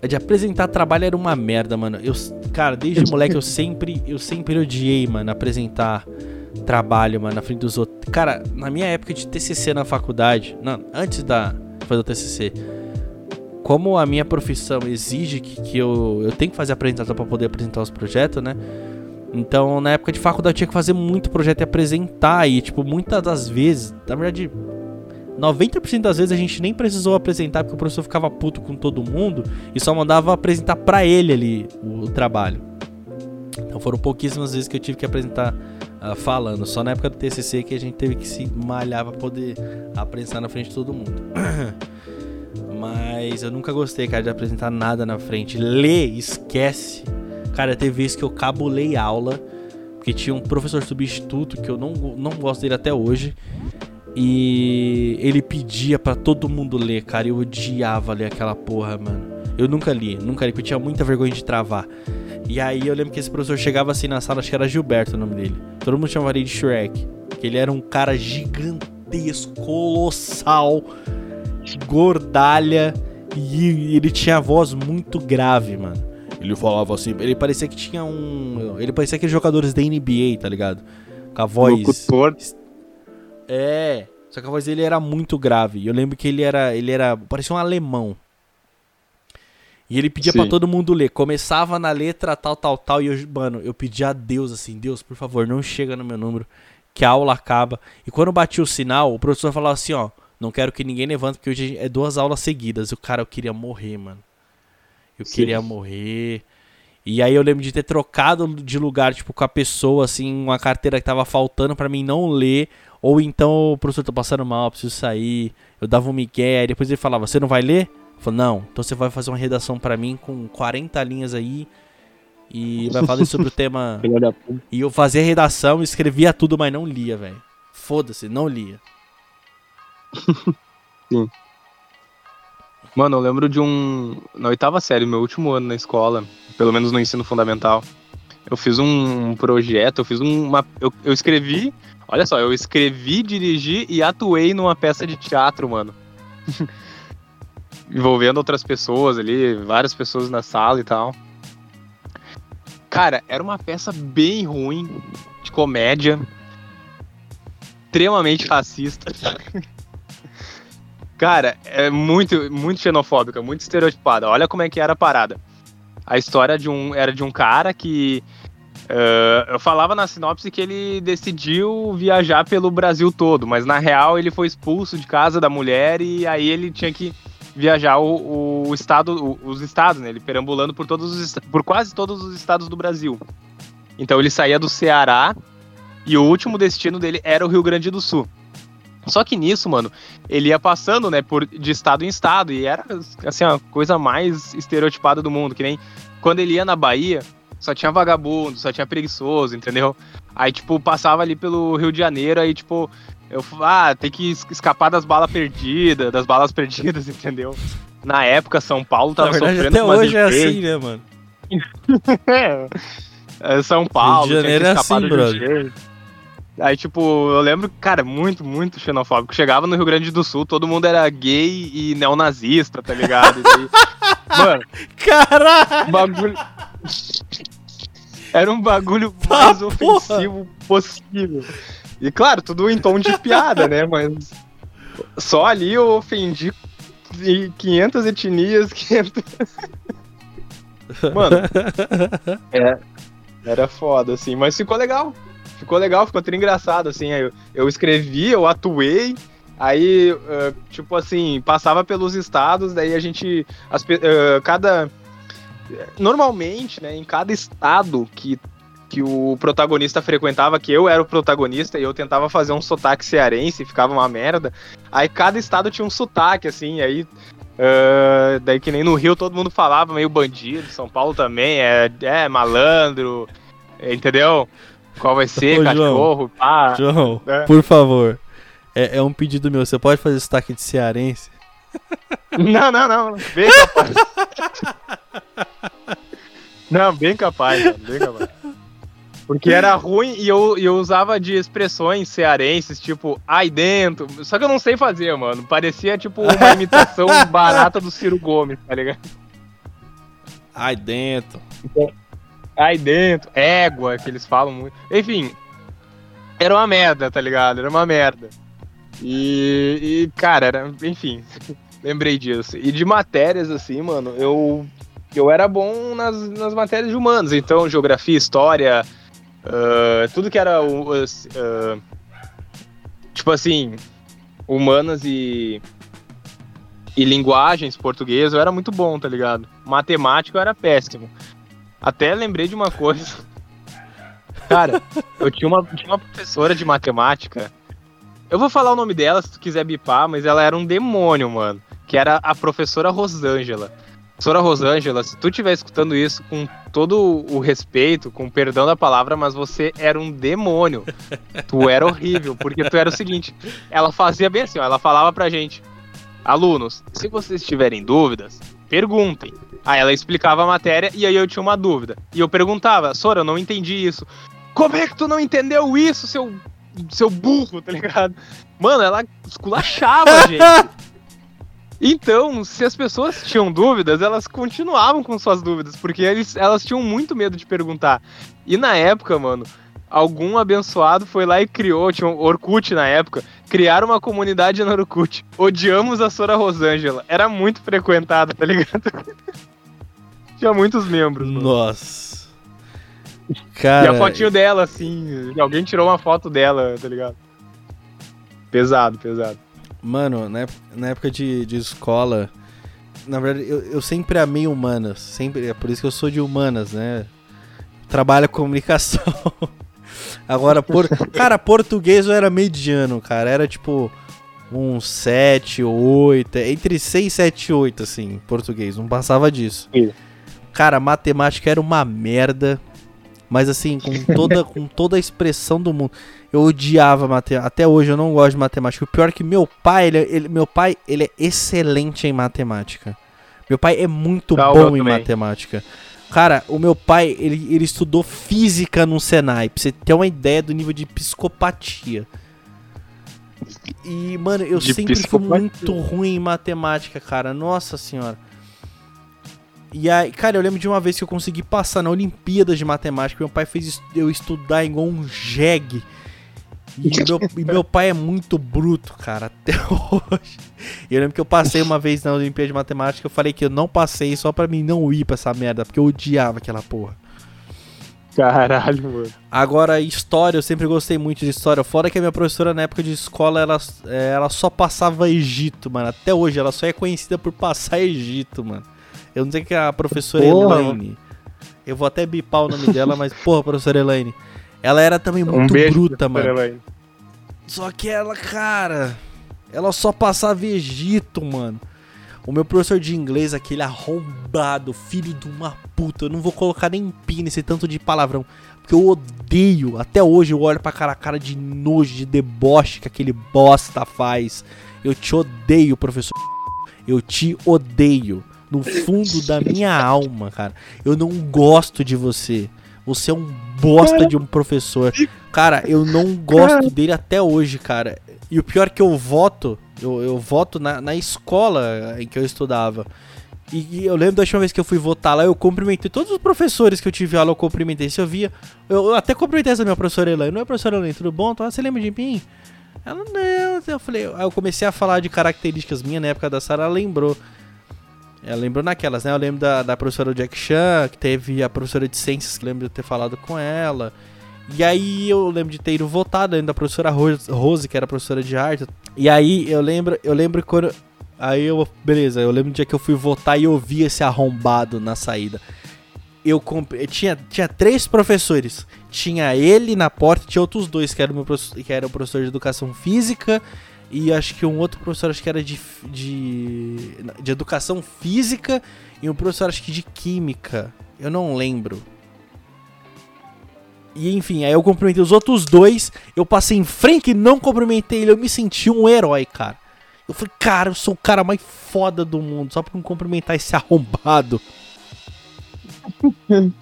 de apresentar trabalho era uma merda, mano. Eu, cara, desde moleque eu sempre, eu sempre odiei, mano, apresentar trabalho, mano, na frente dos outros. Cara, na minha época de TCC na faculdade, não, antes da fazer o TCC, como a minha profissão exige que, que eu, eu tenho que fazer apresentação para poder apresentar os projetos, né? Então, na época de faculdade, eu tinha que fazer muito projeto e apresentar. E, tipo, muitas das vezes, na verdade, 90% das vezes a gente nem precisou apresentar porque o professor ficava puto com todo mundo e só mandava apresentar para ele ali o, trabalho. Então foram pouquíssimas vezes que eu tive que apresentar uh, falando. Só na época do TCC que a gente teve que se malhar pra poder apresentar na frente de todo mundo. Mas eu nunca gostei, cara, de apresentar nada na frente. Ler, esquece. Cara, teve vezes que eu cabulei aula, porque tinha um professor substituto que eu não, não gosto dele até hoje. E ele pedia para todo mundo ler, cara. Eu odiava ler aquela porra, mano. Eu nunca li, nunca li, porque eu tinha muita vergonha de travar. E aí eu lembro que esse professor chegava assim na sala, acho que era Gilberto o nome dele. Todo mundo chamava ele de Shrek. Que ele era um cara gigantesco, colossal, gordalha. E ele tinha a voz muito grave, mano. Ele falava assim, ele parecia que tinha um. Ele parecia aqueles jogadores da NBA, tá ligado? Com a voz. Locutor é. Só que a voz dele era muito grave. Eu lembro que ele era. Ele era. Parecia um alemão. E ele pedia para todo mundo ler. Começava na letra tal, tal, tal. E eu, mano, eu pedia a Deus assim: Deus, por favor, não chega no meu número, que a aula acaba. E quando batia o sinal, o professor falava assim: ó, não quero que ninguém levante, porque hoje é duas aulas seguidas. E o cara, eu queria morrer, mano. Eu Sim. queria morrer. E aí eu lembro de ter trocado de lugar, tipo, com a pessoa, assim, uma carteira que tava faltando para mim não ler. Ou então o professor tá passando mal, preciso sair. Eu dava um migué, aí depois ele falava, você não vai ler? Eu falei, não, então você vai fazer uma redação para mim com 40 linhas aí. E vai falar sobre o tema. e eu fazia redação, escrevia tudo, mas não lia, velho. Foda-se, não lia. Sim. Mano, eu lembro de um. Na oitava série, meu último ano na escola, pelo menos no ensino fundamental, eu fiz um projeto, eu fiz uma. Eu, eu escrevi. Olha só, eu escrevi, dirigi e atuei numa peça de teatro, mano. envolvendo outras pessoas ali, várias pessoas na sala e tal. Cara, era uma peça bem ruim, de comédia, extremamente racista. Cara, é muito, muito xenofóbica, muito estereotipada. Olha como é que era a parada. A história de um, era de um cara que. Uh, eu falava na sinopse que ele decidiu viajar pelo Brasil todo, mas na real ele foi expulso de casa da mulher e aí ele tinha que viajar o, o estado, o, os estados, né? Ele perambulando por todos os, por quase todos os estados do Brasil. Então ele saía do Ceará e o último destino dele era o Rio Grande do Sul. Só que nisso, mano, ele ia passando, né, por, de estado em estado e era assim a coisa mais estereotipada do mundo, que nem quando ele ia na Bahia, só tinha vagabundo, só tinha preguiçoso, entendeu? Aí tipo passava ali pelo Rio de Janeiro, aí tipo eu, ah, tem que escapar das balas perdidas, das balas perdidas, entendeu? Na época, São Paulo tava Na verdade, sofrendo até hoje é assim, né, mano? é, São Paulo, Rio de Janeiro é assim, brother. Aí, tipo, eu lembro, cara, muito, muito xenofóbico. Chegava no Rio Grande do Sul, todo mundo era gay e neonazista, tá ligado? Daí, mano. Caralho! Bagulho. Era um bagulho tá mais ofensivo possível. E claro, tudo em tom de piada, né? Mas só ali eu ofendi 500 etnias, 500. Mano, é, era foda, assim, mas ficou legal. Ficou legal, ficou até engraçado, assim. Eu, eu escrevi, eu atuei, aí, uh, tipo assim, passava pelos estados, daí a gente. As, uh, cada. Normalmente, né, em cada estado que que o protagonista frequentava, que eu era o protagonista e eu tentava fazer um sotaque cearense, ficava uma merda. Aí cada estado tinha um sotaque, assim, aí. Uh, daí que nem no Rio todo mundo falava meio bandido, São Paulo também, é, é malandro, entendeu? Qual vai ser, Ô, cachorro, João, pá. João, né? por favor. É, é, um pedido meu, você pode fazer sotaque de cearense? Não, não, não. Bem capaz. não, bem capaz, mano, bem capaz. Porque era ruim e eu, eu usava de expressões cearenses, tipo, ai dentro. Só que eu não sei fazer, mano. Parecia, tipo, uma imitação barata do Ciro Gomes, tá ligado? Ai dentro. Ai dentro. Égua, que eles falam muito. Enfim, era uma merda, tá ligado? Era uma merda. E, e cara, era, enfim, lembrei disso. E de matérias, assim, mano, eu, eu era bom nas, nas matérias de humanos. Então, geografia, história, Uh, tudo que era uh, tipo assim, humanas e e linguagens português, eu era muito bom, tá ligado? Matemática eu era péssimo. Até lembrei de uma coisa. Cara, eu tinha uma, tinha uma professora de matemática. Eu vou falar o nome dela se tu quiser bipar, mas ela era um demônio, mano. Que era a professora Rosângela. Professora Rosângela, se tu estiver escutando isso com todo o respeito, com o perdão da palavra, mas você era um demônio. tu era horrível, porque tu era o seguinte, ela fazia bem assim, ó, ela falava pra gente, alunos, se vocês tiverem dúvidas, perguntem. Aí ela explicava a matéria e aí eu tinha uma dúvida. E eu perguntava, Sora, eu não entendi isso. Como é que tu não entendeu isso, seu, seu burro, tá ligado? Mano, ela esculachava, gente. Então, se as pessoas tinham dúvidas, elas continuavam com suas dúvidas, porque eles, elas tinham muito medo de perguntar. E na época, mano, algum abençoado foi lá e criou, tinha um Orkut na época, criaram uma comunidade no Orkut. Odiamos a Sora Rosângela. Era muito frequentada, tá ligado? Tinha muitos membros. Mano. Nossa. Cara. E a fotinho dela, assim. Alguém tirou uma foto dela, tá ligado? Pesado, pesado. Mano, na, na época de, de escola, na verdade, eu, eu sempre amei humanas. Sempre, é por isso que eu sou de humanas, né? Trabalho com comunicação. Agora, por, cara, português eu era mediano, cara. Era tipo um 7, 8, entre 6, 7 e 8, assim, português. Não passava disso. Cara, matemática era uma merda. Mas assim, com toda, com toda a expressão do mundo. Eu odiava matemática. Até hoje eu não gosto de matemática. O pior é que meu pai, ele, ele meu pai, ele é excelente em matemática. Meu pai é muito tá, bom em matemática. Cara, o meu pai, ele, ele estudou física no Senai, pra você ter uma ideia do nível de psicopatia. E, mano, eu de sempre fui muito ruim em matemática, cara. Nossa senhora. E aí, cara, eu lembro de uma vez que eu consegui passar na Olimpíada de Matemática. Meu pai fez eu estudar igual um jegue. E meu, e meu pai é muito bruto, cara, até hoje. E eu lembro que eu passei uma vez na Olimpíada de Matemática. Eu falei que eu não passei só pra mim não ir pra essa merda, porque eu odiava aquela porra. Caralho, mano. Agora, história, eu sempre gostei muito de história. Fora que a minha professora na época de escola, ela, é, ela só passava Egito, mano. Até hoje, ela só é conhecida por passar Egito, mano. Eu não sei que a professora porra. Elaine. Eu vou até bipar o nome dela, mas porra, professora Elaine. Ela era também muito um bruta, mano. Só que ela, cara, ela só passava Egito, mano. O meu professor de inglês, aquele arrombado, filho de uma puta. Eu não vou colocar nem pi nesse tanto de palavrão. Porque eu odeio. Até hoje eu olho pra cara a cara de nojo, de deboche que aquele bosta faz. Eu te odeio, professor. Eu te odeio no fundo da minha alma, cara. Eu não gosto de você. Você é um bosta de um professor. Cara, eu não gosto dele até hoje, cara. E o pior é que eu voto, eu, eu voto na, na escola em que eu estudava. E, e, eu lembro da última vez que eu fui votar lá, eu cumprimentei todos os professores que eu tive aula, eu cumprimentei. Se eu via. Eu, eu até cumprimentei essa minha professora Elaine. Não é professora Elaine, tudo bom? Então, você lembra de mim? Ela não. Eu falei. Aí eu comecei a falar de características minhas na época da Sara, ela lembrou. Ela lembrou naquelas, né? Eu lembro da, da professora Jack Chan, que teve a professora de ciências, que lembro de ter falado com ela. E aí eu lembro de ter ido lembro da professora Rose, que era professora de arte. E aí eu lembro, eu lembro quando. Aí eu. Beleza, eu lembro do dia que eu fui votar e eu vi esse arrombado na saída. Eu, tinha, tinha três professores. Tinha ele na porta, tinha outros dois, que era o, meu que era o professor de educação física e acho que um outro professor acho que era de, de, de educação física e um professor acho que de química. Eu não lembro. E enfim, aí eu cumprimentei os outros dois, eu passei em frente e não cumprimentei ele, eu me senti um herói, cara. Eu falei, cara, eu sou o cara mais foda do mundo, só pra não cumprimentar esse arrombado.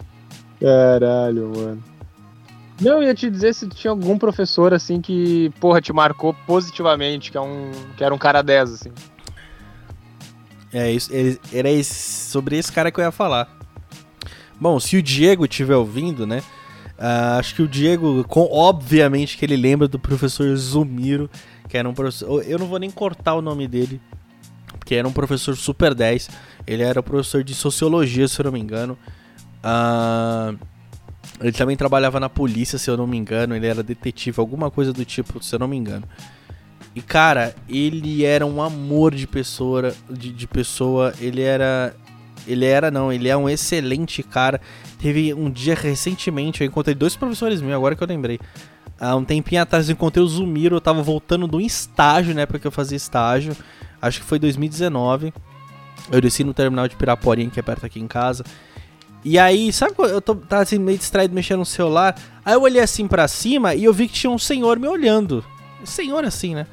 Caralho, mano. Não, eu ia te dizer se tinha algum professor, assim, que, porra, te marcou positivamente, que, é um, que era um cara 10, assim. É, isso, era esse, sobre esse cara que eu ia falar. Bom, se o Diego estiver ouvindo, né? Uh, acho que o Diego, com, obviamente que ele lembra do professor Zumiro, que era um professor. Eu não vou nem cortar o nome dele, porque era um professor super 10. Ele era professor de sociologia, se eu não me engano. Uh, ele também trabalhava na polícia, se eu não me engano. Ele era detetive, alguma coisa do tipo, se eu não me engano. E cara, ele era um amor de pessoa, de, de pessoa. Ele era, ele era não, ele é um excelente cara. Teve um dia recentemente, eu encontrei dois professores meus, agora que eu lembrei. Há um tempinho atrás eu encontrei o Zumiro, eu tava voltando do estágio, né, porque eu fazia estágio. Acho que foi 2019. Eu desci no terminal de Piraporinha, que é perto aqui em casa. E aí, sabe quando eu tô, tava assim, meio distraído mexendo no celular? Aí eu olhei assim para cima e eu vi que tinha um senhor me olhando. Senhor assim, né?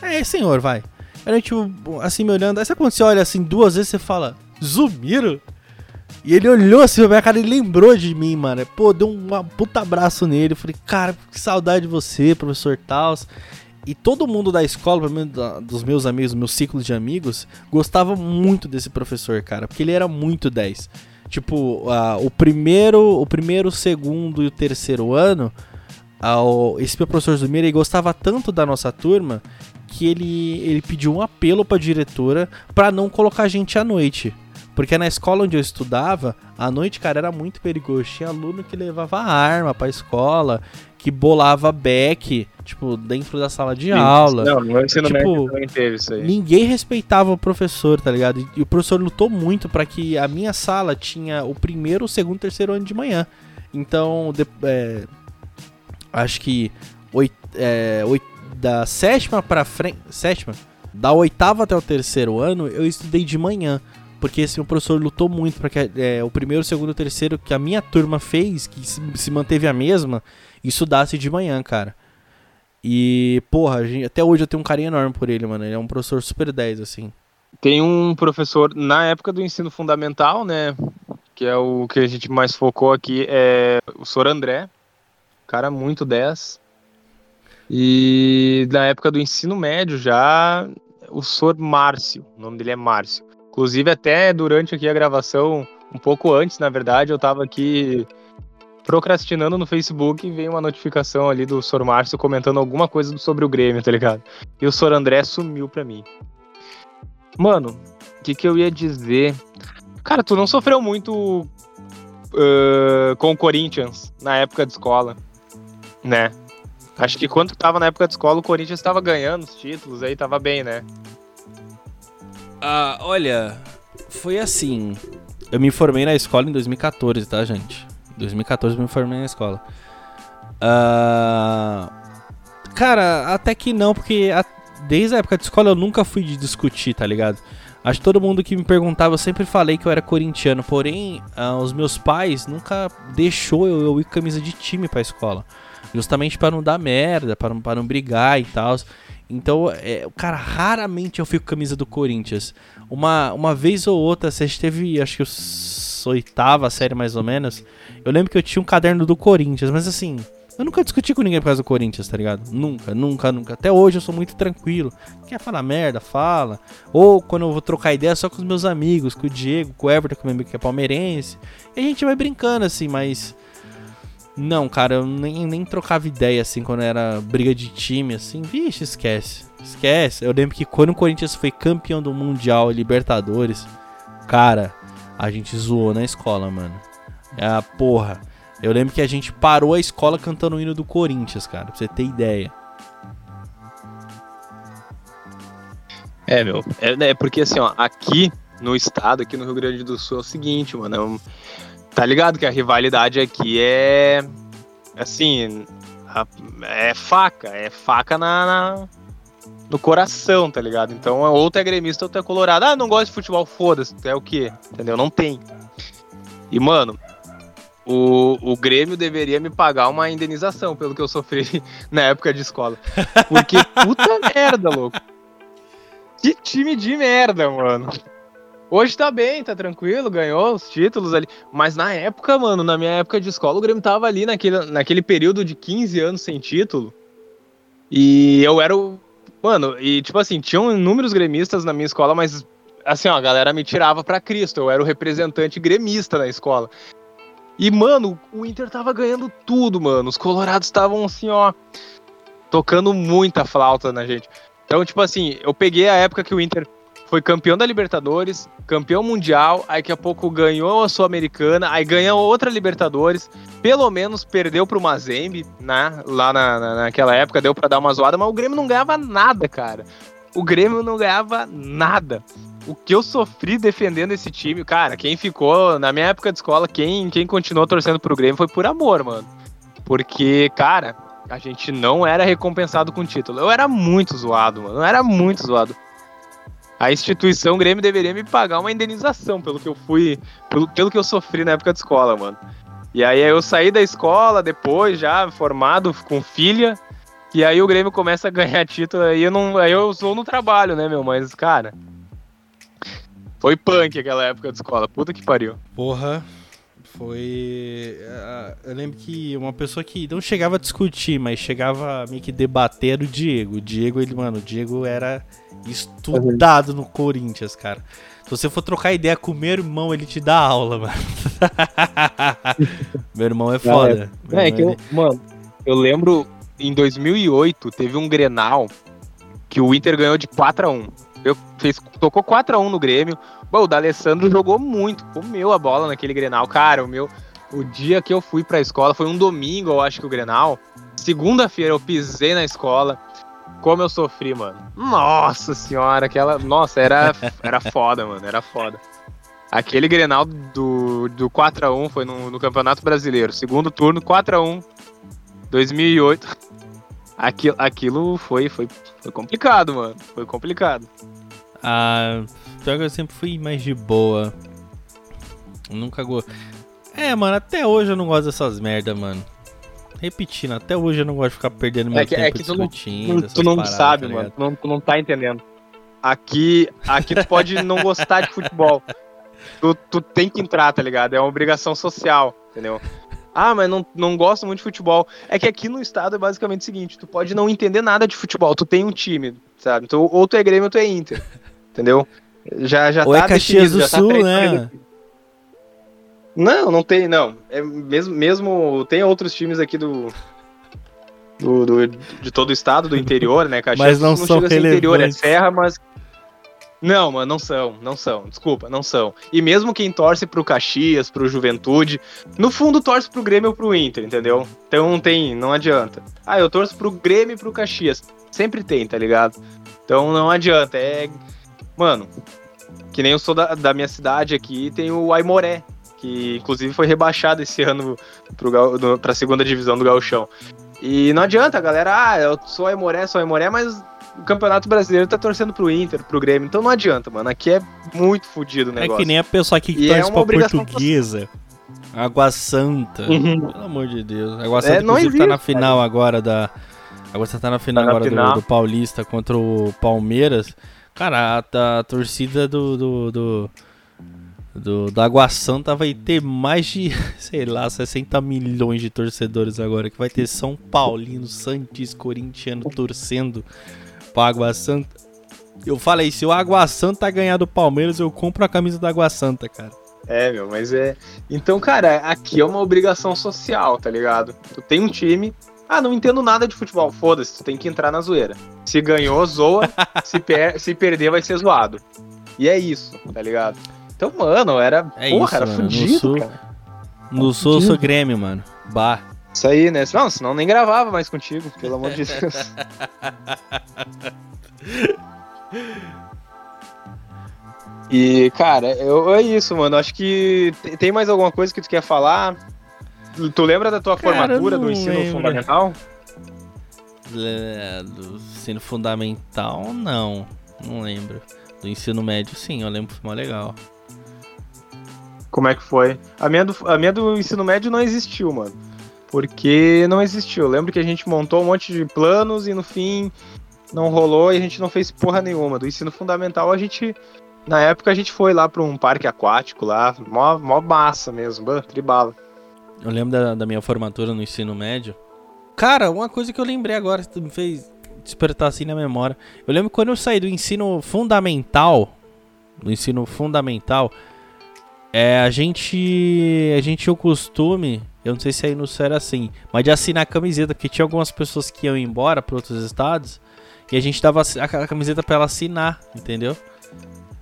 É, senhor, vai. Era tipo, assim, me olhando. Aí sabe quando você olha assim duas vezes você fala, Zumiro? E ele olhou assim pra minha cara e lembrou de mim, mano. Pô, deu um puta abraço nele. Eu falei, cara, que saudade de você, professor Taos. E todo mundo da escola, dos meus amigos, meus ciclos de amigos, gostava muito desse professor, cara. Porque ele era muito 10. Tipo, uh, o primeiro, o primeiro, segundo e o terceiro ano, uh, esse meu professor Zumira, ele gostava tanto da nossa turma que ele, ele pediu um apelo pra diretora para não colocar a gente à noite. Porque na escola onde eu estudava, à noite, cara, era muito perigoso. Tinha aluno que levava arma pra escola, que bolava beck, tipo, dentro da sala de Sim, aula. Não, no ensino tipo, médio também teve isso aí. Ninguém respeitava o professor, tá ligado? E o professor lutou muito para que a minha sala tinha o primeiro, o segundo, o terceiro ano de manhã. Então, de, é, acho que oit, é, oit, da sétima pra frente. Sétima? Da oitava até o terceiro ano, eu estudei de manhã. Porque esse meu professor lutou muito para que é, o primeiro, segundo, terceiro que a minha turma fez, que se, se manteve a mesma, estudasse de manhã, cara. E, porra, gente, até hoje eu tenho um carinho enorme por ele, mano. Ele é um professor super 10, assim. Tem um professor, na época do ensino fundamental, né? Que é o que a gente mais focou aqui, é o Sor André. Cara muito 10. E na época do ensino médio já, o Sor Márcio. O nome dele é Márcio. Inclusive, até durante aqui a gravação, um pouco antes, na verdade, eu tava aqui procrastinando no Facebook e veio uma notificação ali do Sor Márcio comentando alguma coisa sobre o Grêmio, tá ligado? E o Sor André sumiu pra mim. Mano, o que, que eu ia dizer? Cara, tu não sofreu muito uh, com o Corinthians na época de escola, né? Acho que quando tava na época de escola, o Corinthians tava ganhando os títulos, aí tava bem, né? Ah, olha, foi assim. Eu me formei na escola em 2014, tá, gente? 2014 eu me formei na escola. Uh, cara, até que não, porque a, desde a época de escola eu nunca fui de discutir, tá ligado? Acho que todo mundo que me perguntava, eu sempre falei que eu era corintiano, porém, uh, os meus pais nunca deixou eu, eu ir com camisa de time pra escola. Justamente para não dar merda, para não, pra não brigar e tal. Então, é, cara, raramente eu fico com camisa do Corinthians. Uma, uma vez ou outra, você teve, acho que a oitava série mais ou menos, eu lembro que eu tinha um caderno do Corinthians, mas assim, eu nunca discuti com ninguém por causa do Corinthians, tá ligado? Nunca, nunca, nunca. Até hoje eu sou muito tranquilo. Quer falar merda, fala. Ou quando eu vou trocar ideia só com os meus amigos, com o Diego, com o Everton, que é meu amigo que é palmeirense. E a gente vai brincando assim, mas. Não, cara, eu nem, nem trocava ideia assim quando era briga de time, assim. Vixe, esquece. Esquece. Eu lembro que quando o Corinthians foi campeão do Mundial Libertadores, cara, a gente zoou na escola, mano. Ah, porra. Eu lembro que a gente parou a escola cantando o hino do Corinthians, cara, pra você ter ideia. É, meu. É, é porque assim, ó, aqui no estado, aqui no Rio Grande do Sul, é o seguinte, mano. É um, tá ligado que a rivalidade aqui é. Assim. É faca. É faca na, na no coração, tá ligado? Então, ou tu é gremista ou é colorado. Ah, não gosto de futebol, foda-se. É o quê? Entendeu? Não tem. E, mano, o, o Grêmio deveria me pagar uma indenização pelo que eu sofri na época de escola. Porque puta merda, louco. Que time de merda, mano. Hoje tá bem, tá tranquilo, ganhou os títulos ali. Mas na época, mano, na minha época de escola, o Grêmio tava ali naquele, naquele período de 15 anos sem título. E eu era o. Mano, e tipo assim, tinham inúmeros gremistas na minha escola, mas assim, ó, a galera me tirava pra Cristo. Eu era o representante gremista na escola. E, mano, o Inter tava ganhando tudo, mano. Os colorados estavam assim, ó, tocando muita flauta na gente. Então, tipo assim, eu peguei a época que o Inter foi campeão da Libertadores, campeão mundial, aí daqui a pouco ganhou a Sul-Americana, aí ganhou outra Libertadores, pelo menos perdeu pro Mazembe, né? Lá na, na, naquela época, deu para dar uma zoada, mas o Grêmio não ganhava nada, cara. O Grêmio não ganhava nada o que eu sofri defendendo esse time, cara, quem ficou, na minha época de escola, quem, quem continuou torcendo pro Grêmio foi por amor, mano. Porque, cara, a gente não era recompensado com título. Eu era muito zoado, mano. Eu era muito zoado. A instituição Grêmio deveria me pagar uma indenização pelo que eu fui, pelo, pelo que eu sofri na época de escola, mano. E aí eu saí da escola depois, já formado, com filha, e aí o Grêmio começa a ganhar título, aí eu não, aí eu sou no trabalho, né, meu? Mas, cara, foi punk aquela época de escola, puta que pariu. Porra, foi. Uh, eu lembro que uma pessoa que não chegava a discutir, mas chegava a meio que debater era o Diego. O Diego, ele, mano, o Diego era estudado no Corinthians, cara. Se você for trocar ideia com o meu irmão, ele te dá aula, mano. meu irmão é foda. É, é que eu, mano, eu lembro em 2008 teve um Grenal que o Inter ganhou de 4 a 1 Eu fez, tocou 4x1 no Grêmio. Bom, o D'Alessandro jogou muito, comeu a bola naquele Grenal. Cara, o meu. O dia que eu fui pra escola foi um domingo, eu acho que o Grenal. Segunda-feira eu pisei na escola. Como eu sofri, mano. Nossa senhora, aquela. Nossa, era, era foda, mano. Era foda. Aquele Grenal do, do 4x1 foi no, no Campeonato Brasileiro. Segundo turno, 4x1. 2008. Aquilo, aquilo foi, foi, foi complicado, mano. Foi complicado. Ah, pior que eu sempre fui mais de boa. Nunca gosto. É, mano, até hoje eu não gosto dessas merda, mano. Repetindo, até hoje eu não gosto de ficar perdendo meu É que, tempo é que tu não, discutindo. não- essas tu não paradas, sabe, tá mano. Tu não, tu não tá entendendo. Aqui, aqui tu pode não gostar de futebol. Tu, tu tem que entrar, tá ligado? É uma obrigação social, entendeu? Ah, mas não, não gosto muito de futebol. É que aqui no estado é basicamente o seguinte: tu pode não entender nada de futebol, tu tem um time, sabe? Tu, ou tu é Grêmio ou tu é Inter, entendeu? Já, já Ou tá é Caxias definido, do tá Sul, pré-definido. né? Não, não tem, não. É mesmo, mesmo tem outros times aqui do, do, do- de todo o estado, do interior, né? Caxias Mas não do Sul são chega interior, é serra, mas não, mano, não são, não são. Desculpa, não são. E mesmo quem torce pro Caxias, pro Juventude, no fundo torce pro Grêmio ou pro Inter, entendeu? Então não tem, não adianta. Ah, eu torço pro Grêmio e pro Caxias. Sempre tem, tá ligado? Então não adianta. É, mano, que nem eu sou da, da minha cidade aqui, tem o Aimoré, que inclusive foi rebaixado esse ano pro, do- pra segunda divisão do Gauchão. E não adianta, galera, ah, eu sou Aimoré, sou Aimoré, mas o Campeonato Brasileiro tá torcendo pro Inter, pro Grêmio, então não adianta, mano. Aqui é muito fodido o É negócio. que nem a pessoa aqui que E é torce uma pra portuguesa. Água Santa. Uhum. Pelo amor de Deus. Água Santa, É, não inclusive, tá na existe, final agora da. Água Santa tá na final Tá na agora do- final. Do, Paulista contra o Palmeiras. Cara, a, a torcida do. do, do... Do, da Água Santa vai ter mais de, sei lá, 60 milhões de torcedores agora. Que vai ter São Paulino, Santis, Corintiano torcendo pra Água Santa. Eu falei, se o Água Santa ganhar do Palmeiras, eu compro a camisa da Água Santa, cara. É, meu, mas é. Então, cara, aqui é uma obrigação social, tá ligado? Tu tem um time. Ah, não entendo nada de futebol. Foda-se, tu tem que entrar na zoeira. Se ganhou, zoa. se, per- se perder, vai ser zoado. E é isso, tá ligado? Então, mano, era. É porra, isso, era mano, no fudido, Sul- cara. No Sul eu sou Grêmio, mano. Bah. Isso aí, né? Não, senão nem gravava mais contigo, pelo amor de Deus. E, cara, eu, é isso, mano. Acho que te- tem mais alguma coisa que tu quer falar? Tu lembra da tua Cara, formatura do ensino lembro. fundamental? É, Do ensino fundamental, não. Não lembro. Do ensino médio, sim, eu lembro que foi mó legal. Como é que foi? A minha, do, a minha do ensino médio não existiu, mano. Porque não existiu. Eu lembro que a gente montou um monte de planos e no fim não rolou e a gente não fez porra nenhuma. Do ensino fundamental a gente. Na época a gente foi lá pra um parque aquático lá, mó, mó massa mesmo, tribala. Eu lembro da, da minha formatura no ensino médio. Cara, uma coisa que eu lembrei agora, que me fez despertar assim na memória. Eu lembro quando eu saí do ensino fundamental, do ensino fundamental, é, a gente a gente tinha o costume, eu não sei se aí no Sul era assim, mas de assinar a camiseta, porque tinha algumas pessoas que iam embora para outros estados e a gente dava a camiseta pra ela assinar, entendeu?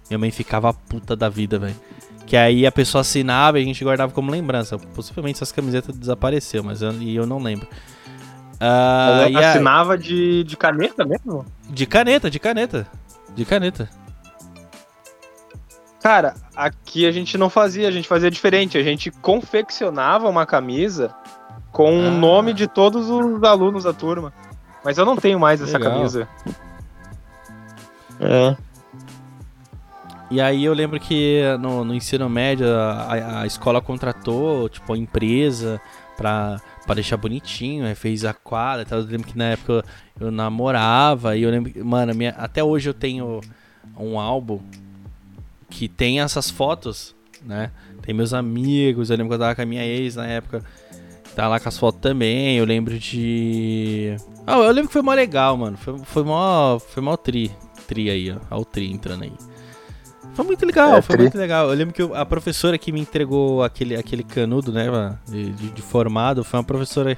Minha mãe ficava puta da vida, velho. Que aí a pessoa assinava e a gente guardava como lembrança. Possivelmente essas camisetas desapareceram, mas eu, e eu não lembro. Ah, e a- Assinava de, de caneta mesmo? de caneta, de caneta. De caneta. Cara, aqui a gente não fazia, a gente fazia diferente. A gente confeccionava uma camisa com o Ah. nome de todos os alunos da turma. Mas eu não tenho mais essa Legal. camisa. É. E aí eu lembro que no, no ensino médio a, a escola contratou, tipo, a empresa pra, pra deixar bonitinho, aí fez a quadra tal. Eu lembro que na época eu, eu namorava e eu lembro que, mano, minha, até hoje eu tenho um álbum que tem essas fotos, né? Tem meus amigos, eu lembro que eu tava com a minha ex na época, tá lá com as fotos também. Eu lembro de. Ah, eu lembro que foi mó legal, mano. Foi, foi mó. Foi mó tri. Tri aí, ó. Olha o tri entrando aí. Foi muito legal, É, foi tri. muito legal. Eu lembro que eu- a professora que me entregou aquele, aquele canudo, né, de, de- de formado, foi uma professora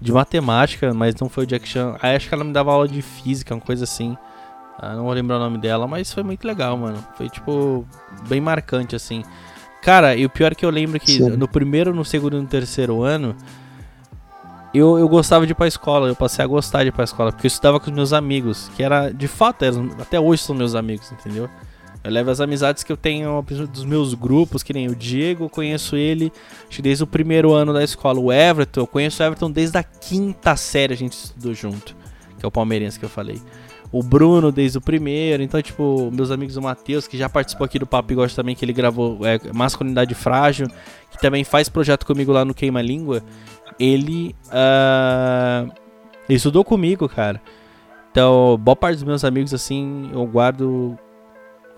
de matemática, mas não foi o Jack Chan. Aí acho que ela me dava aula de física, uma coisa assim. Ah, não vou lembrar o nome dela, mas foi muito legal, mano. Foi, tipo, bem marcante, assim. Cara, e o pior é que eu lembro que Sim. no primeiro, no segundo e no terceiro ano, eu, eu gostava de ir pra escola. Eu passei a gostar de ir pra escola, porque eu estudava com os meus amigos, que era, de fato, eram, até hoje são meus amigos, entendeu? Eu levo as amizades que eu tenho dos meus grupos, que nem o Diego, eu conheço ele desde o primeiro ano da escola. O Everton, eu conheço o Everton desde a quinta série, a gente estudou junto, que é o palmeirense que eu falei o Bruno desde o primeiro. Então, tipo, meus amigos o Matheus, que já participou aqui do Papo Gosto também, que ele gravou é, Masculinidade Frágil, que também faz projeto comigo lá no Queima Língua. Ele, uh, ele estudou comigo, cara. Então, boa parte dos meus amigos, assim, eu guardo.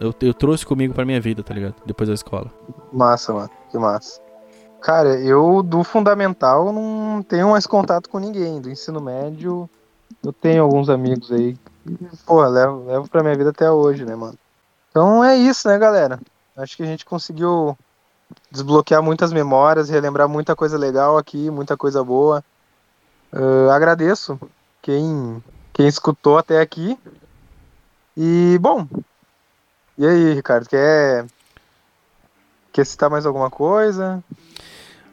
Eu, eu trouxe comigo pra minha vida, tá ligado? Depois da escola. Massa, mano. Que massa. Cara, eu do fundamental não tenho mais contato com ninguém. Do ensino médio, eu tenho alguns amigos aí pô, levo, levo pra minha vida até hoje, né, mano? Então é isso, né, galera? Acho que a gente conseguiu desbloquear muitas memórias, relembrar muita coisa legal aqui, muita coisa boa. Uh, agradeço quem, quem escutou até aqui. E, bom, e aí, Ricardo, quer, quer citar mais alguma coisa?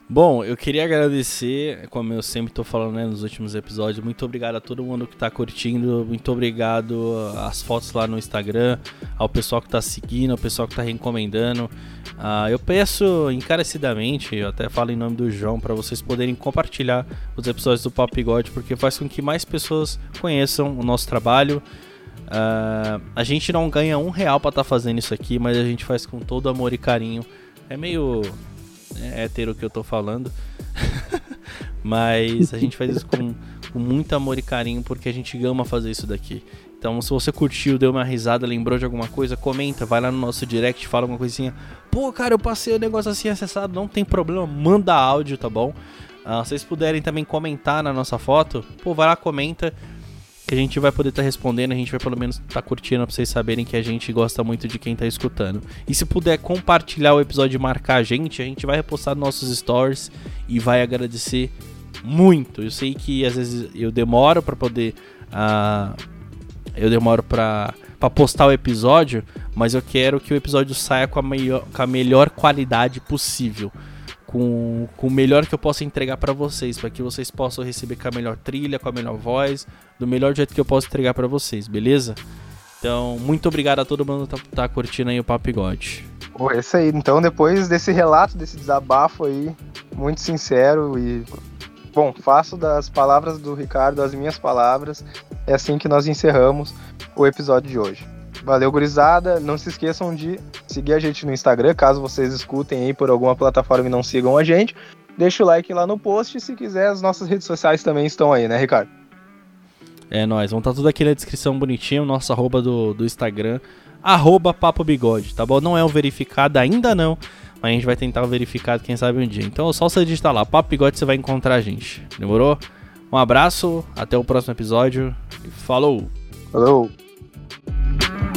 Bom, eu queria agradecer, como eu sempre estou falando né, nos últimos episódios, muito obrigado a todo mundo que está curtindo, muito obrigado às fotos lá no Instagram, ao pessoal que está seguindo, ao pessoal que está recomendando. Uh, eu peço encarecidamente, eu até falo em nome do João, para vocês poderem compartilhar os episódios do Papo porque faz com que mais pessoas conheçam o nosso trabalho. Uh, a gente não ganha um real para estar tá fazendo isso aqui, mas a gente faz com todo amor e carinho. É meio é hétero que eu tô falando. Mas a gente faz isso com, com muito amor e carinho porque a gente ama fazer isso daqui. Então, se você curtiu, deu uma risada, lembrou de alguma coisa, comenta, vai lá no nosso direct, fala alguma coisinha. Pô, cara, eu passei o um negócio assim acessado, não tem problema, manda áudio, tá bom? Uh, se vocês puderem também comentar na nossa foto, pô, vai lá, comenta que a gente vai poder estar tá respondendo, a gente vai pelo menos estar tá curtindo pra vocês saberem que a gente gosta muito de quem tá escutando. E se puder compartilhar o episódio e marcar a gente, a gente vai repostar nossos stories e vai agradecer muito. Eu sei que às vezes eu demoro para poder. Uh, eu demoro pra, pra postar o episódio, mas eu quero que o episódio saia com a, melhor, com a melhor qualidade possível com, com o melhor que eu possa entregar para vocês, para que vocês possam receber com a melhor trilha, com a melhor voz, do melhor jeito que eu posso entregar para vocês, beleza? Então, muito obrigado a todo mundo que tá, tá curtindo aí o Papo Bigode. É isso aí. Então, depois desse relato, desse desabafo aí, muito sincero e. Bom, faço das palavras do Ricardo as minhas palavras. É assim que nós encerramos o episódio de hoje. Valeu, gurizada. Não se esqueçam de seguir a gente no Instagram, caso vocês escutem aí por alguma plataforma e não sigam a gente. Deixa o like lá no post e se quiser, as nossas redes sociais também estão aí, né, Ricardo? É nóis, vão estar tá tudo aqui na descrição bonitinho, nosso arroba do, do Instagram, arroba Papo Bigode, tá bom? Não é o verificado ainda não, mas a gente vai tentar o verificado, quem sabe um dia. Então é só você digitar lá, Papo Bigode, você vai encontrar a gente. Demorou? Um abraço, até o próximo episódio e falou! Falou! Bye.